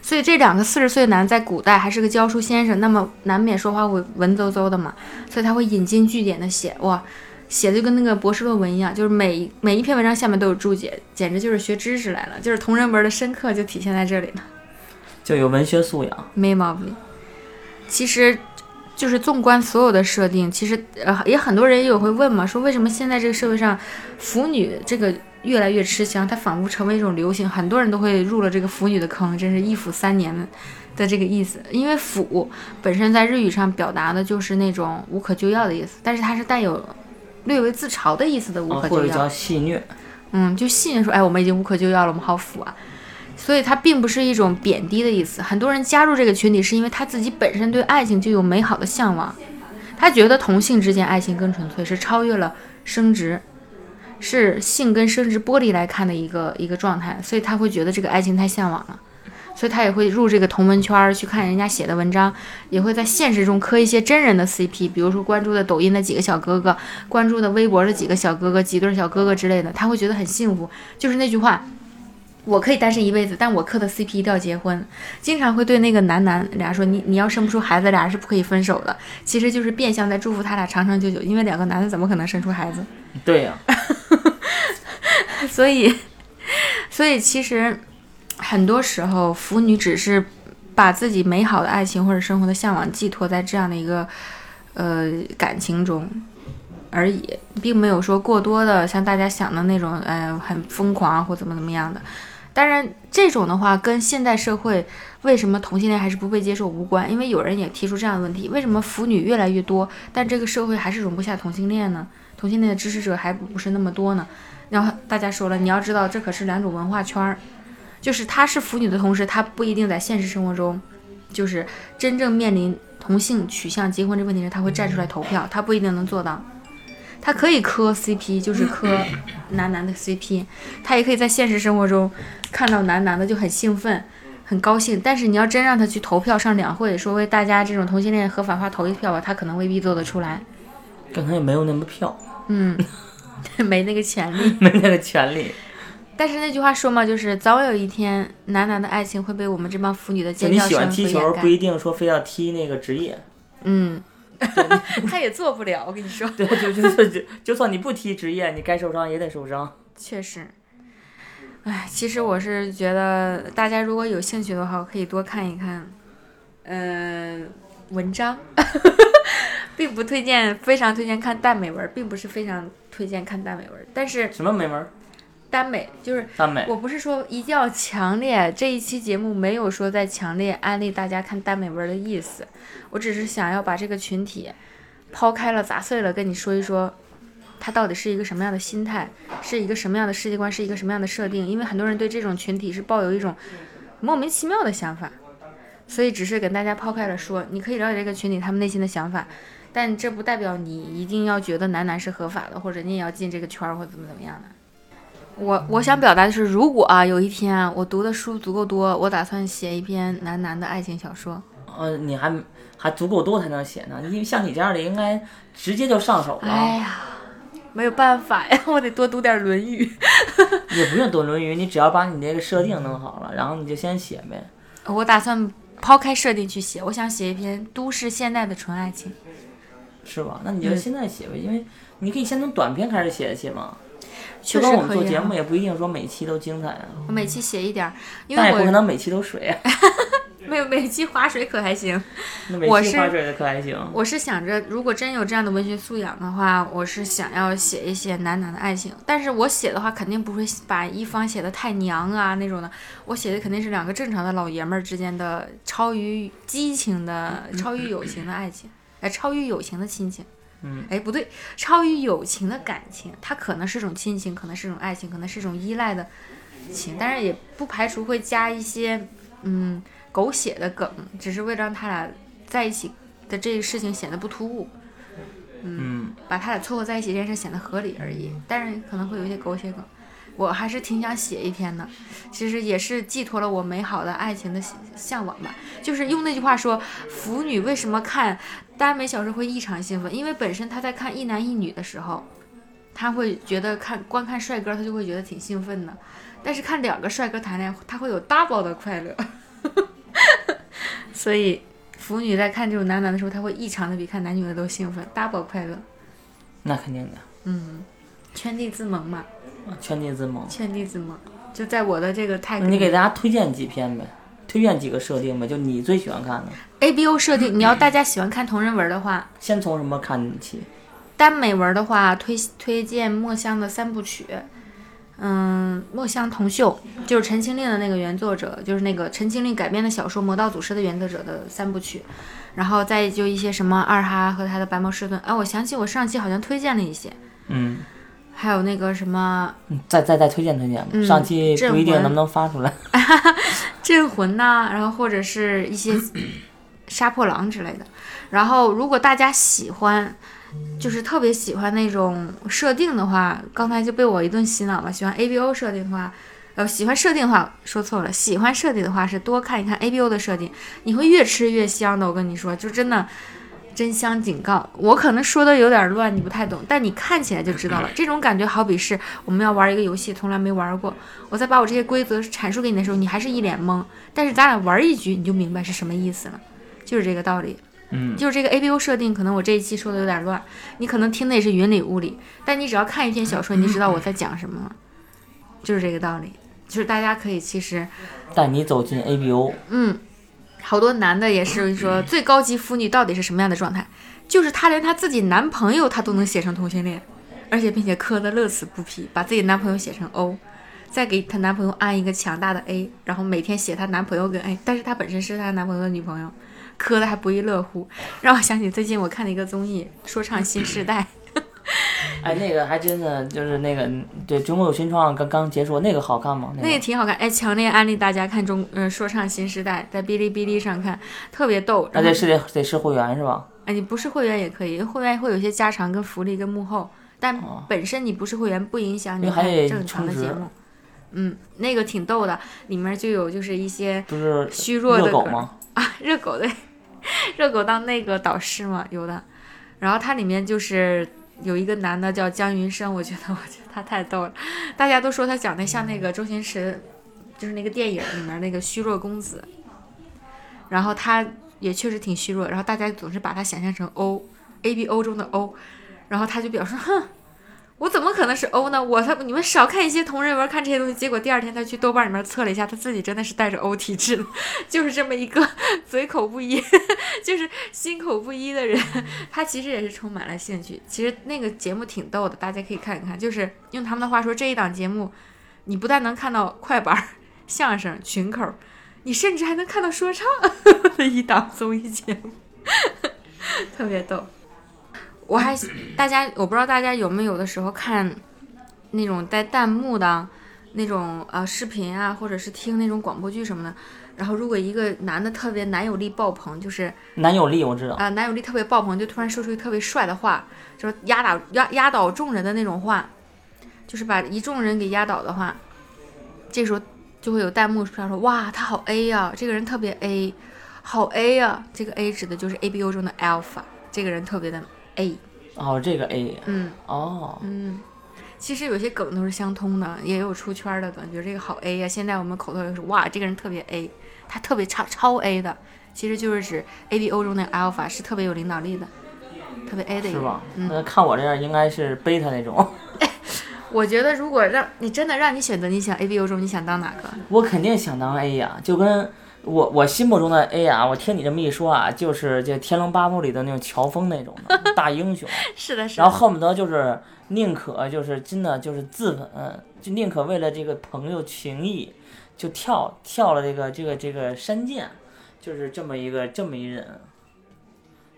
[SPEAKER 2] 所以这两个四十岁男在古代还是个教书先生，那么难免说话会文绉绉的嘛，所以他会引经据典的写，哇，写的就跟那个博士论文一样，就是每每一篇文章下面都有注解，简直就是学知识来了，就是同人文的深刻就体现在这里了，
[SPEAKER 1] 就有文学素养。
[SPEAKER 2] 没毛病。其实。就是纵观所有的设定，其实呃也很多人也有会问嘛，说为什么现在这个社会上腐女这个越来越吃香，它仿佛成为一种流行，很多人都会入了这个腐女的坑，真是一腐三年的这个意思。因为腐本身在日语上表达的就是那种无可救药的意思，但是它是带有略微自嘲的意思的无，可救药。
[SPEAKER 1] 或者叫戏谑，
[SPEAKER 2] 嗯，就信说，哎，我们已经无可救药了，我们好腐啊。所以它并不是一种贬低的意思。很多人加入这个群体，是因为他自己本身对爱情就有美好的向往，他觉得同性之间爱情更纯粹，是超越了生殖，是性跟生殖剥离来看的一个一个状态，所以他会觉得这个爱情太向往了。所以他也会入这个同文圈儿去看人家写的文章，也会在现实中磕一些真人的 CP，比如说关注的抖音的几个小哥哥，关注的微博的几个小哥哥、几对小哥哥之类的，他会觉得很幸福。就是那句话，我可以单身一辈子，但我磕的 CP 一定要结婚。经常会对那个男男俩说，你你要生不出孩子，俩人是不可以分手的。其实就是变相在祝福他俩长长久久，因为两个男的怎么可能生出孩子？
[SPEAKER 1] 对呀、
[SPEAKER 2] 所以，所以其实很多时候，腐女只是把自己美好的爱情或者生活的向往寄托在这样的一个呃感情中而已，并没有说过多的像大家想的那种，呃，很疯狂啊或怎么怎么样的。当然，这种的话跟现代社会为什么同性恋还是不被接受无关，因为有人也提出这样的问题：为什么腐女越来越多，但这个社会还是容不下同性恋呢？同性恋的支持者还不是那么多呢？然后大家说了，你要知道，这可是两种文化圈儿，就是她是腐女的同时，她不一定在现实生活中，就是真正面临同性取向结婚这问题时，她会站出来投票，她不一定能做到。她可以磕 CP，就是磕男男的 CP，他也可以在现实生活中看到男男的就很兴奋。很高兴，但是你要真让他去投票上两会，说为大家这种同性恋合法化投一票吧，他可能未必做得出来。
[SPEAKER 1] 可能也没有那么票，
[SPEAKER 2] 嗯，没那个潜力。
[SPEAKER 1] 没那个权利。
[SPEAKER 2] 但是那句话说嘛，就是早有一天，男男的爱情会被我们这帮腐女的
[SPEAKER 1] 就你喜
[SPEAKER 2] 尖叫声
[SPEAKER 1] 欢踢球，
[SPEAKER 2] 所掩盖
[SPEAKER 1] 不。一定说非要踢那个职业。
[SPEAKER 2] 嗯，他也做不了，我跟你说，
[SPEAKER 1] 对，就就就就就算你不踢职业，你该受伤也得受伤。
[SPEAKER 2] 确实。哎，其实我是觉得大家如果有兴趣的话，可以多看一看，嗯、文章，并不推荐，非常推荐看耽美文，并不是非常推荐看耽美文，但是
[SPEAKER 1] 什么美门？
[SPEAKER 2] 耽美就是
[SPEAKER 1] 耽美。
[SPEAKER 2] 我不是说一定要强烈，这一期节目没有说在强烈安利大家看耽美文的意思，我只是想要把这个群体抛开了、砸碎了，跟你说一说，他到底是一个什么样的心态，是一个什么样的世界观，是一个什么样的设定。因为很多人对这种群体是抱有一种莫名其妙的想法，所以只是给大家抛开了说，你可以了解这个群体他们内心的想法，但这不代表你一定要觉得男男是合法的，或者你也要进这个圈儿或者怎么怎么样的。我我想表达的是，如果啊有一天啊我读的书足够多，我打算写一篇男男的爱情小说。
[SPEAKER 1] 呃，你还还足够多才能写呢。因为像你这样的，应该直接就上手了。
[SPEAKER 2] 哎呀，没有办法呀，我得多读点《论语》。
[SPEAKER 1] 也不用读《论语》，你只要把你那个设定弄好了，然后你就先写呗。
[SPEAKER 2] 我打算抛开设定去写，我想写一篇都市现代的纯爱情。
[SPEAKER 1] 是吧？那你就现在写呗，因为你可以先从短篇开始写写嘛。
[SPEAKER 2] 确
[SPEAKER 1] 就跟我们做节目也不一定说每期都精彩啊，
[SPEAKER 2] 我每期写一点儿，因
[SPEAKER 1] 但也不可
[SPEAKER 2] 为我
[SPEAKER 1] 能每期都水啊。
[SPEAKER 2] 没有每期划水可还行。
[SPEAKER 1] 那每
[SPEAKER 2] 我是
[SPEAKER 1] 期花水的可还行。
[SPEAKER 2] 我是想着，如果真有这样的文学素养的话，我是想要写一些男男的爱情。但是我写的话，肯定不会把一方写的太娘啊那种的。我写的肯定是两个正常的老爷们儿之间的超于激情的、超于友情的爱情，哎，超于友情的亲情。
[SPEAKER 1] 嗯，
[SPEAKER 2] 哎，不对，超于友情的感情，它可能是种亲情，可能是种爱情，可能是种依赖的情，但是也不排除会加一些嗯狗血的梗，只是为了让他俩在一起的这个事情显得不突兀，
[SPEAKER 1] 嗯，
[SPEAKER 2] 把他俩凑合在一起这件事显得合理而已。但是可能会有一些狗血梗，我还是挺想写一篇的。其实也是寄托了我美好的爱情的向往吧。就是用那句话说，腐女为什么看耽美小说会异常兴奋？因为本身她在看一男一女的时候，她会觉得看观看帅哥，她就会觉得挺兴奋的。但是看两个帅哥谈恋爱，她会有 double 的快乐。所以腐女在看这种男男的时候，她会异常的比看男女的都兴奋，double 快乐。
[SPEAKER 1] 那肯定的，
[SPEAKER 2] 嗯，圈地自萌嘛，
[SPEAKER 1] 圈地自萌。
[SPEAKER 2] 圈地自萌，就在我的这个 tag
[SPEAKER 1] 你给大家推荐几篇呗，推荐几个设定呗，就你最喜欢看的。
[SPEAKER 2] A B O 设定，你要大家喜欢看同人文的话，
[SPEAKER 1] 先从什么看起？
[SPEAKER 2] 耽美文的话，推推荐墨香的三部曲。嗯，墨香铜臭就是《陈情令》的那个原作者，就是那个《陈情令》改编的小说《魔道祖师》的原作者的三部曲，然后再就一些什么二哈和他的白毛狮盾。啊，我想起我上期好像推荐了一些，
[SPEAKER 1] 嗯，
[SPEAKER 2] 还有那个什么
[SPEAKER 1] 嗯再再再推荐推荐吧。
[SPEAKER 2] 嗯
[SPEAKER 1] 上期不一定能不能发出来。
[SPEAKER 2] 镇魂呐、然后或者是一些 杀破狼之类的。然后，如果大家喜欢，就是特别喜欢那种设定的话，刚才就被我一顿洗脑了。喜欢 A B O 设定的话，呃，喜欢设定的话说错了，喜欢设定的话是多看一看 A B O 的设定，你会越吃越香的。我跟你说，就真的。真香警告！我可能说的有点乱，你不太懂，但你看起来就知道了。这种感觉好比是我们要玩一个游戏，从来没玩过，我再把我这些规则阐述给你的时候，你还是一脸懵。但是咱俩玩一局，你就明白是什么意思了，就是这个道理。
[SPEAKER 1] 嗯，
[SPEAKER 2] 就是这个 A B O 设定，可能我这一期说的有点乱，你可能听的也是云里雾里，但你只要看一篇小说，你就知道我在讲什么了，就是这个道理。就是大家可以其实，
[SPEAKER 1] 带你走进 ABO。
[SPEAKER 2] 嗯，好多男的也是说，最高级腐女到底是什么样的状态？就是她连她自己男朋友她都能写成同性恋，而且并且磕的乐此不疲，把自己男朋友写成 O，再给她男朋友安一个强大的 A，然后每天写她男朋友跟 A，但是她本身是她男朋友的女朋友，磕的还不亦乐乎，让我想起最近我看了一个综艺《说唱新时代》，
[SPEAKER 1] 哎，那个还真的就是那个，对中国有新创刚刚结束，那个好看吗？那
[SPEAKER 2] 那个挺好看，哎，强烈安利大家看中呃《说唱新时代》，在哔哩哔哩上看，特别逗。
[SPEAKER 1] 那得是得得是会员是吧？
[SPEAKER 2] 哎，你不是会员也可以，会员会有一些加长跟福利跟幕后，但
[SPEAKER 1] 哦
[SPEAKER 2] 本身你不是会员不影响你看正常的节目。嗯，那个挺逗的，里面就有就是一些
[SPEAKER 1] 就是
[SPEAKER 2] 虚弱的
[SPEAKER 1] 热狗吗？
[SPEAKER 2] 啊，热狗的热狗当那个导师嘛，有的。然后它里面就是有一个男的叫姜云升，我觉得 我觉得他太逗了，大家都说他长得像那个周星驰，就是那个电影里面那个虚弱公子。然后他也确实挺虚弱，然后大家总是把他想象成 O，A B O 中的 O，然后他就表示哼。我怎么可能是 O 呢？我他你们少看一些同人文，看这些东西。结果第二天他去豆瓣里面测了一下，他自己真的是带着 O 体质的，就是这么一个嘴口不一，就是心口不一的人。他其实也是充满了兴趣。其实那个节目挺逗的，大家可以看一看。就是用他们的话说，这一档节目，你不但能看到快板、相声、群口，你甚至还能看到说唱的一档综艺节目，特别逗。我还大家，我不知道大家有没有的时候看那种带弹幕的那种呃视频啊，或者是听那种广播剧什么的。然后如果一个男的特别男友力爆棚，就是
[SPEAKER 1] 男友力我知道，
[SPEAKER 2] 啊、男友力特别爆棚，就突然说出一个特别帅的话，就是压倒压压倒众人的那种话，就是把一众人给压倒的话，这时候就会有弹幕出来说哇，他好 A 呀、这个人特别 A，好 A 呀、这个 A 指的就是 A B O 中的 Alpha，这个人特别的 A。
[SPEAKER 1] 哦，这个 A，
[SPEAKER 2] 嗯
[SPEAKER 1] 哦，
[SPEAKER 2] 嗯。其实有些梗都是相通的，也有出圈的梗，觉得这个好 A 呀、现在我们口头也是哇，这个人特别 A，他特别超超 A 的，其实就是指 A B O 中那个 Alpha 是特别有领导力的，特别 A 的。
[SPEAKER 1] 是吧？
[SPEAKER 2] 嗯
[SPEAKER 1] 那看我这样应该是贝塔那种，
[SPEAKER 2] 我觉得如果让你真的让你选择，你想 A B O 中你想当哪个？
[SPEAKER 1] 我肯定想当 A 呀，就跟我我心目中的 A 啊，我听你这么一说啊，就是这《天龙八部》里的那种乔峰那种的大英雄，
[SPEAKER 2] 是的，是的。
[SPEAKER 1] 然后恨不得就是宁可就是真的就是自刎，就宁可为了这个朋友情谊，就跳跳了这个这个这个山涧，就是这么一个这么一人，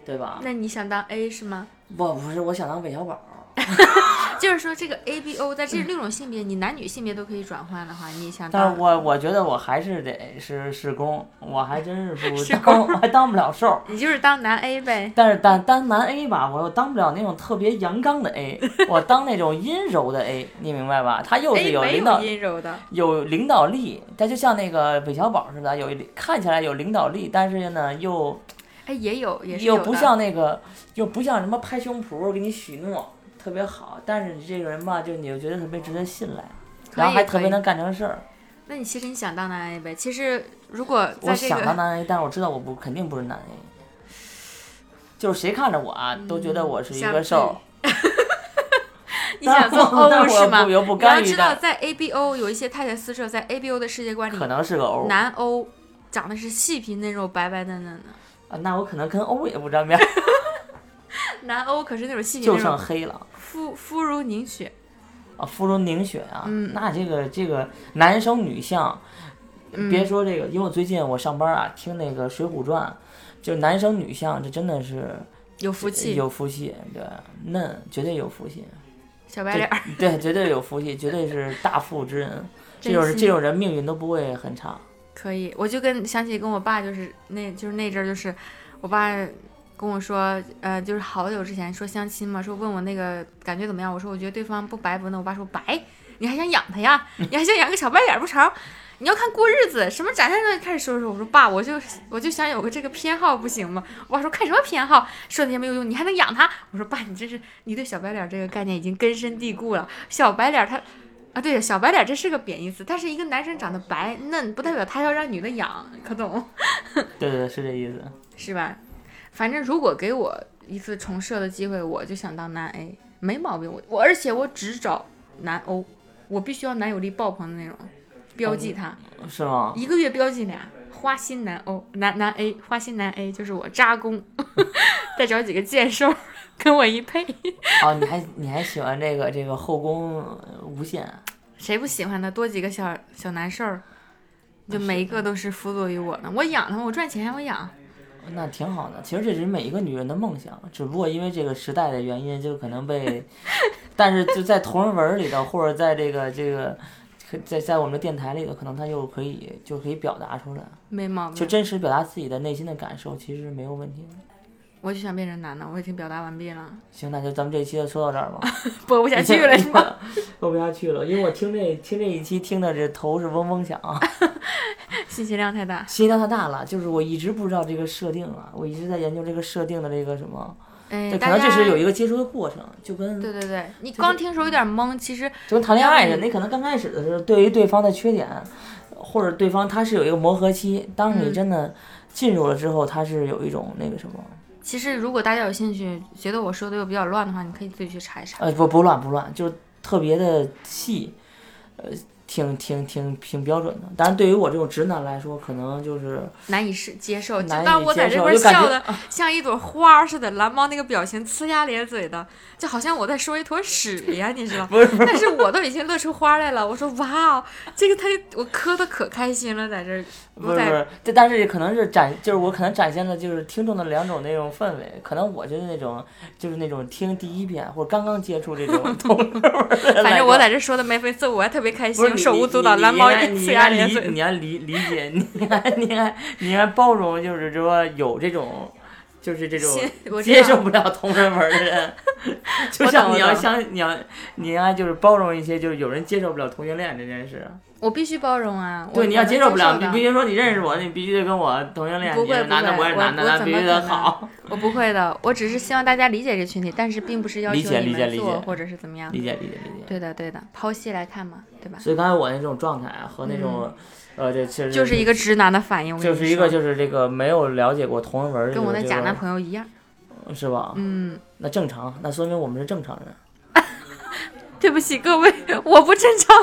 [SPEAKER 1] 对吧？
[SPEAKER 2] 那你想当 A 是吗？
[SPEAKER 1] 不不是，我想当韦小宝。
[SPEAKER 2] 就是说这个 A B O 在这六种性别，你男女性别都可以转换的话，你想当
[SPEAKER 1] 但是我我觉得我还是得是是公，我还真是不
[SPEAKER 2] 是
[SPEAKER 1] 当，我还当不了兽。
[SPEAKER 2] 你就是当男 A 呗。
[SPEAKER 1] 但是当当男 A 吧，我又当不了那种特别阳刚的 A，我当那种阴柔的 A，你明白吧？他又是
[SPEAKER 2] 有
[SPEAKER 1] 领导
[SPEAKER 2] 有阴柔的，
[SPEAKER 1] 有领导力，他就像那个韦小宝似的，有一看起来有领导力，但是呢又
[SPEAKER 2] 哎，也有也是有。
[SPEAKER 1] 又不像那个又不像什么拍胸脯给你许诺特别好，但是你这个人吧，就你又觉得特别值得信赖，然后还特别能干成事儿。
[SPEAKER 2] 那你其实你想当男 A 呗？其实如果
[SPEAKER 1] 我
[SPEAKER 2] 在这个
[SPEAKER 1] 想当男 A，但是我知道我不肯定不是男 A，就是谁看着我啊，都觉得我是一个兽。
[SPEAKER 2] 你想做 O 是吗？你要知道，在 A B O 有一些太太私设，在 A B O 的世界观里，
[SPEAKER 1] 可能是个 O
[SPEAKER 2] 男 O 长得是细皮嫩肉、白白嫩嫩的，
[SPEAKER 1] 啊，那我可能跟 O 也不沾边 儿，
[SPEAKER 2] 男 O 可是那种细皮
[SPEAKER 1] 就、剩黑了。
[SPEAKER 2] 肤肤如凝雪。
[SPEAKER 1] 啊，肤如凝雪啊，
[SPEAKER 2] 嗯
[SPEAKER 1] 那这个这个男生女相，
[SPEAKER 2] 嗯
[SPEAKER 1] 别说这个，因为我最近我上班啊，听那个《水浒传》，就男生女相，这真的是
[SPEAKER 2] 有福气，
[SPEAKER 1] 有福气，对，嫩绝对有福气，
[SPEAKER 2] 小白脸儿，
[SPEAKER 1] 对，绝对有福气，绝对是大富之人，这种这种人命运都不会很差。
[SPEAKER 2] 可以。我就跟想起跟我爸，就是那就是那阵儿，就是我爸跟我说，呃，就是好久之前说相亲嘛，说问我那个感觉怎么样，我说我觉得对方不白不嫩，我爸说白，你还想养他呀？你还想养个小白脸不成？你要看过日子，什么展现上开始说说。我说爸，我就我就想有个这个偏好，不行吗？我爸说看什么偏好，说那些没有用，你还能养他？我说爸，你这是你对小白脸这个概念已经根深蒂固了。小白脸他啊，对，小白脸这是个贬义词，但是一个男生长得白嫩，不代表他要让女的养，可懂
[SPEAKER 1] 对对对，是这意思。
[SPEAKER 2] 是吧？反正如果给我一次重设的机会，我就想当男 A，没毛病。我我而且我只找男 O，我必须要男友力爆棚的那种，标记他，
[SPEAKER 1] 是吗？
[SPEAKER 2] 一个月标记俩。花心男 O，男男 A，花心男 A 就是我扎工，再找几个贱兽跟我一配，
[SPEAKER 1] 哦，你还你还喜欢这个这个后宫呃无限？
[SPEAKER 2] 谁不喜欢呢？多几个小小男兽儿，就每一个都是辅佐于我呢。我养他们，我赚钱我养。
[SPEAKER 1] 那挺好的，其实这是每一个女人的梦想，只不过因为这个时代的原因，就可能被，但是就在同人文里头，或者在这个这个，在在我们的电台里头，可能他又可以就可以表达出来，
[SPEAKER 2] 没毛病，
[SPEAKER 1] 就真实表达自己的内心的感受，其实没有问题的。
[SPEAKER 2] 我就想变成男的，我已经表达完毕了，
[SPEAKER 1] 行，那就咱们这期就说到这儿吧。
[SPEAKER 2] 播不下去了是吗？
[SPEAKER 1] 播不下去了，因为我听这听这一期听的这头是嗡嗡响，
[SPEAKER 2] 信息量太大。
[SPEAKER 1] 信息量太大了。就是我一直不知道这个设定啊，我一直在研究这个设定的这个什么，
[SPEAKER 2] 哎，
[SPEAKER 1] 可能这是有一个接触的过程，就跟
[SPEAKER 2] 对对对，你光听时候有点懵，其实
[SPEAKER 1] 就跟谈恋爱似的，你可能刚开始的时候，对于对方的缺点，或者对方他是有一个磨合期，当你
[SPEAKER 2] 嗯
[SPEAKER 1] 真的进入了之后，他是有一种那个什么，
[SPEAKER 2] 其实如果大家有兴趣，觉得我说的又比较乱的话，你可以自己去查一查。
[SPEAKER 1] 呃，不不乱不乱，就是特别的细，呃，挺挺挺挺标准的。但是，对于我这种直男来说，可能就是
[SPEAKER 2] 难以是接受，就当我在这边笑的像一朵花似的，蓝猫那个表情呲牙咧嘴的，就好像我在说一坨屎一样，你知道？
[SPEAKER 1] 不是
[SPEAKER 2] 但是我都已经乐出花来了，我说哇哦，这个他我磕的可开心了，在这儿
[SPEAKER 1] 不是不是，这但是可能是展，就是我可能展现的就是听众的两种那种氛围，可能我就是那种就是那种听第一遍或者刚刚接触这种
[SPEAKER 2] 反正我在这说的眉飞色舞，我还特别开心，手舞足蹈，
[SPEAKER 1] 你
[SPEAKER 2] 蓝猫
[SPEAKER 1] 你应该你
[SPEAKER 2] 呲
[SPEAKER 1] 应该理
[SPEAKER 2] 牙咧嘴。
[SPEAKER 1] 你要理理解，你应该你应该你应该包容，就是说有这种。就是这种接受不了同人文的人，就像你要相你要你应该就是包容一些，就是有人接受不了同性恋这件事。
[SPEAKER 2] 我必须包容啊！我
[SPEAKER 1] 对，你要接受不了，你必须说你认识我，你必须得跟我同性恋，
[SPEAKER 2] 不会
[SPEAKER 1] 你男的
[SPEAKER 2] 不会我
[SPEAKER 1] 我也是男的，必须得好。
[SPEAKER 2] 我不会的，我只是希望大家理解这群体，但是并不是要求
[SPEAKER 1] 理解
[SPEAKER 2] 你
[SPEAKER 1] 理解理解
[SPEAKER 2] 们做或者是怎么样。
[SPEAKER 1] 理解理解理解。
[SPEAKER 2] 对的对的，剖析来看嘛，对吧？
[SPEAKER 1] 所以刚才我那种状态啊，和那种，呃，这其实
[SPEAKER 2] 嗯就是一个直男的反应，
[SPEAKER 1] 就是一个就是这个没有了解过同人文
[SPEAKER 2] 跟我的假男朋友一样。
[SPEAKER 1] 是吧？
[SPEAKER 2] 嗯，
[SPEAKER 1] 那正常，那说明我们是正常人。
[SPEAKER 2] 对不起各位，我不正常。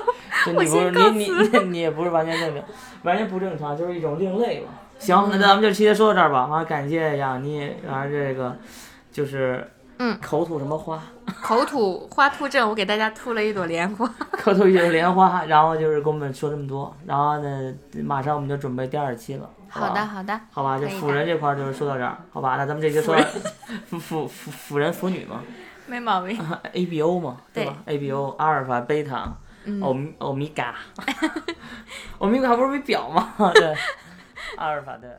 [SPEAKER 1] 就
[SPEAKER 2] 我先告
[SPEAKER 1] 你你你你也不是完全正常，完全不正常，就是一种另类嘛。行，那咱们就直接说到这儿吧。啊，感谢杨妮，然后这个就是
[SPEAKER 2] 嗯
[SPEAKER 1] 口吐什么花，
[SPEAKER 2] 口吐花吐症，我给大家吐了一朵莲花。
[SPEAKER 1] 口吐一朵莲花，然后就是跟我们说这么多，然后呢，马上我们就准备第二期了。
[SPEAKER 2] 好的，好的，
[SPEAKER 1] 好吧，就辅人这块儿就是说到这儿，好吧？那咱们这就说辅辅辅辅人辅女嘛
[SPEAKER 2] 没毛病。
[SPEAKER 1] ，A B O 嘛，对吧？A B O 阿尔法、贝塔、
[SPEAKER 2] 嗯
[SPEAKER 1] 欧欧米伽，欧米伽不是为表吗？对，阿尔法对。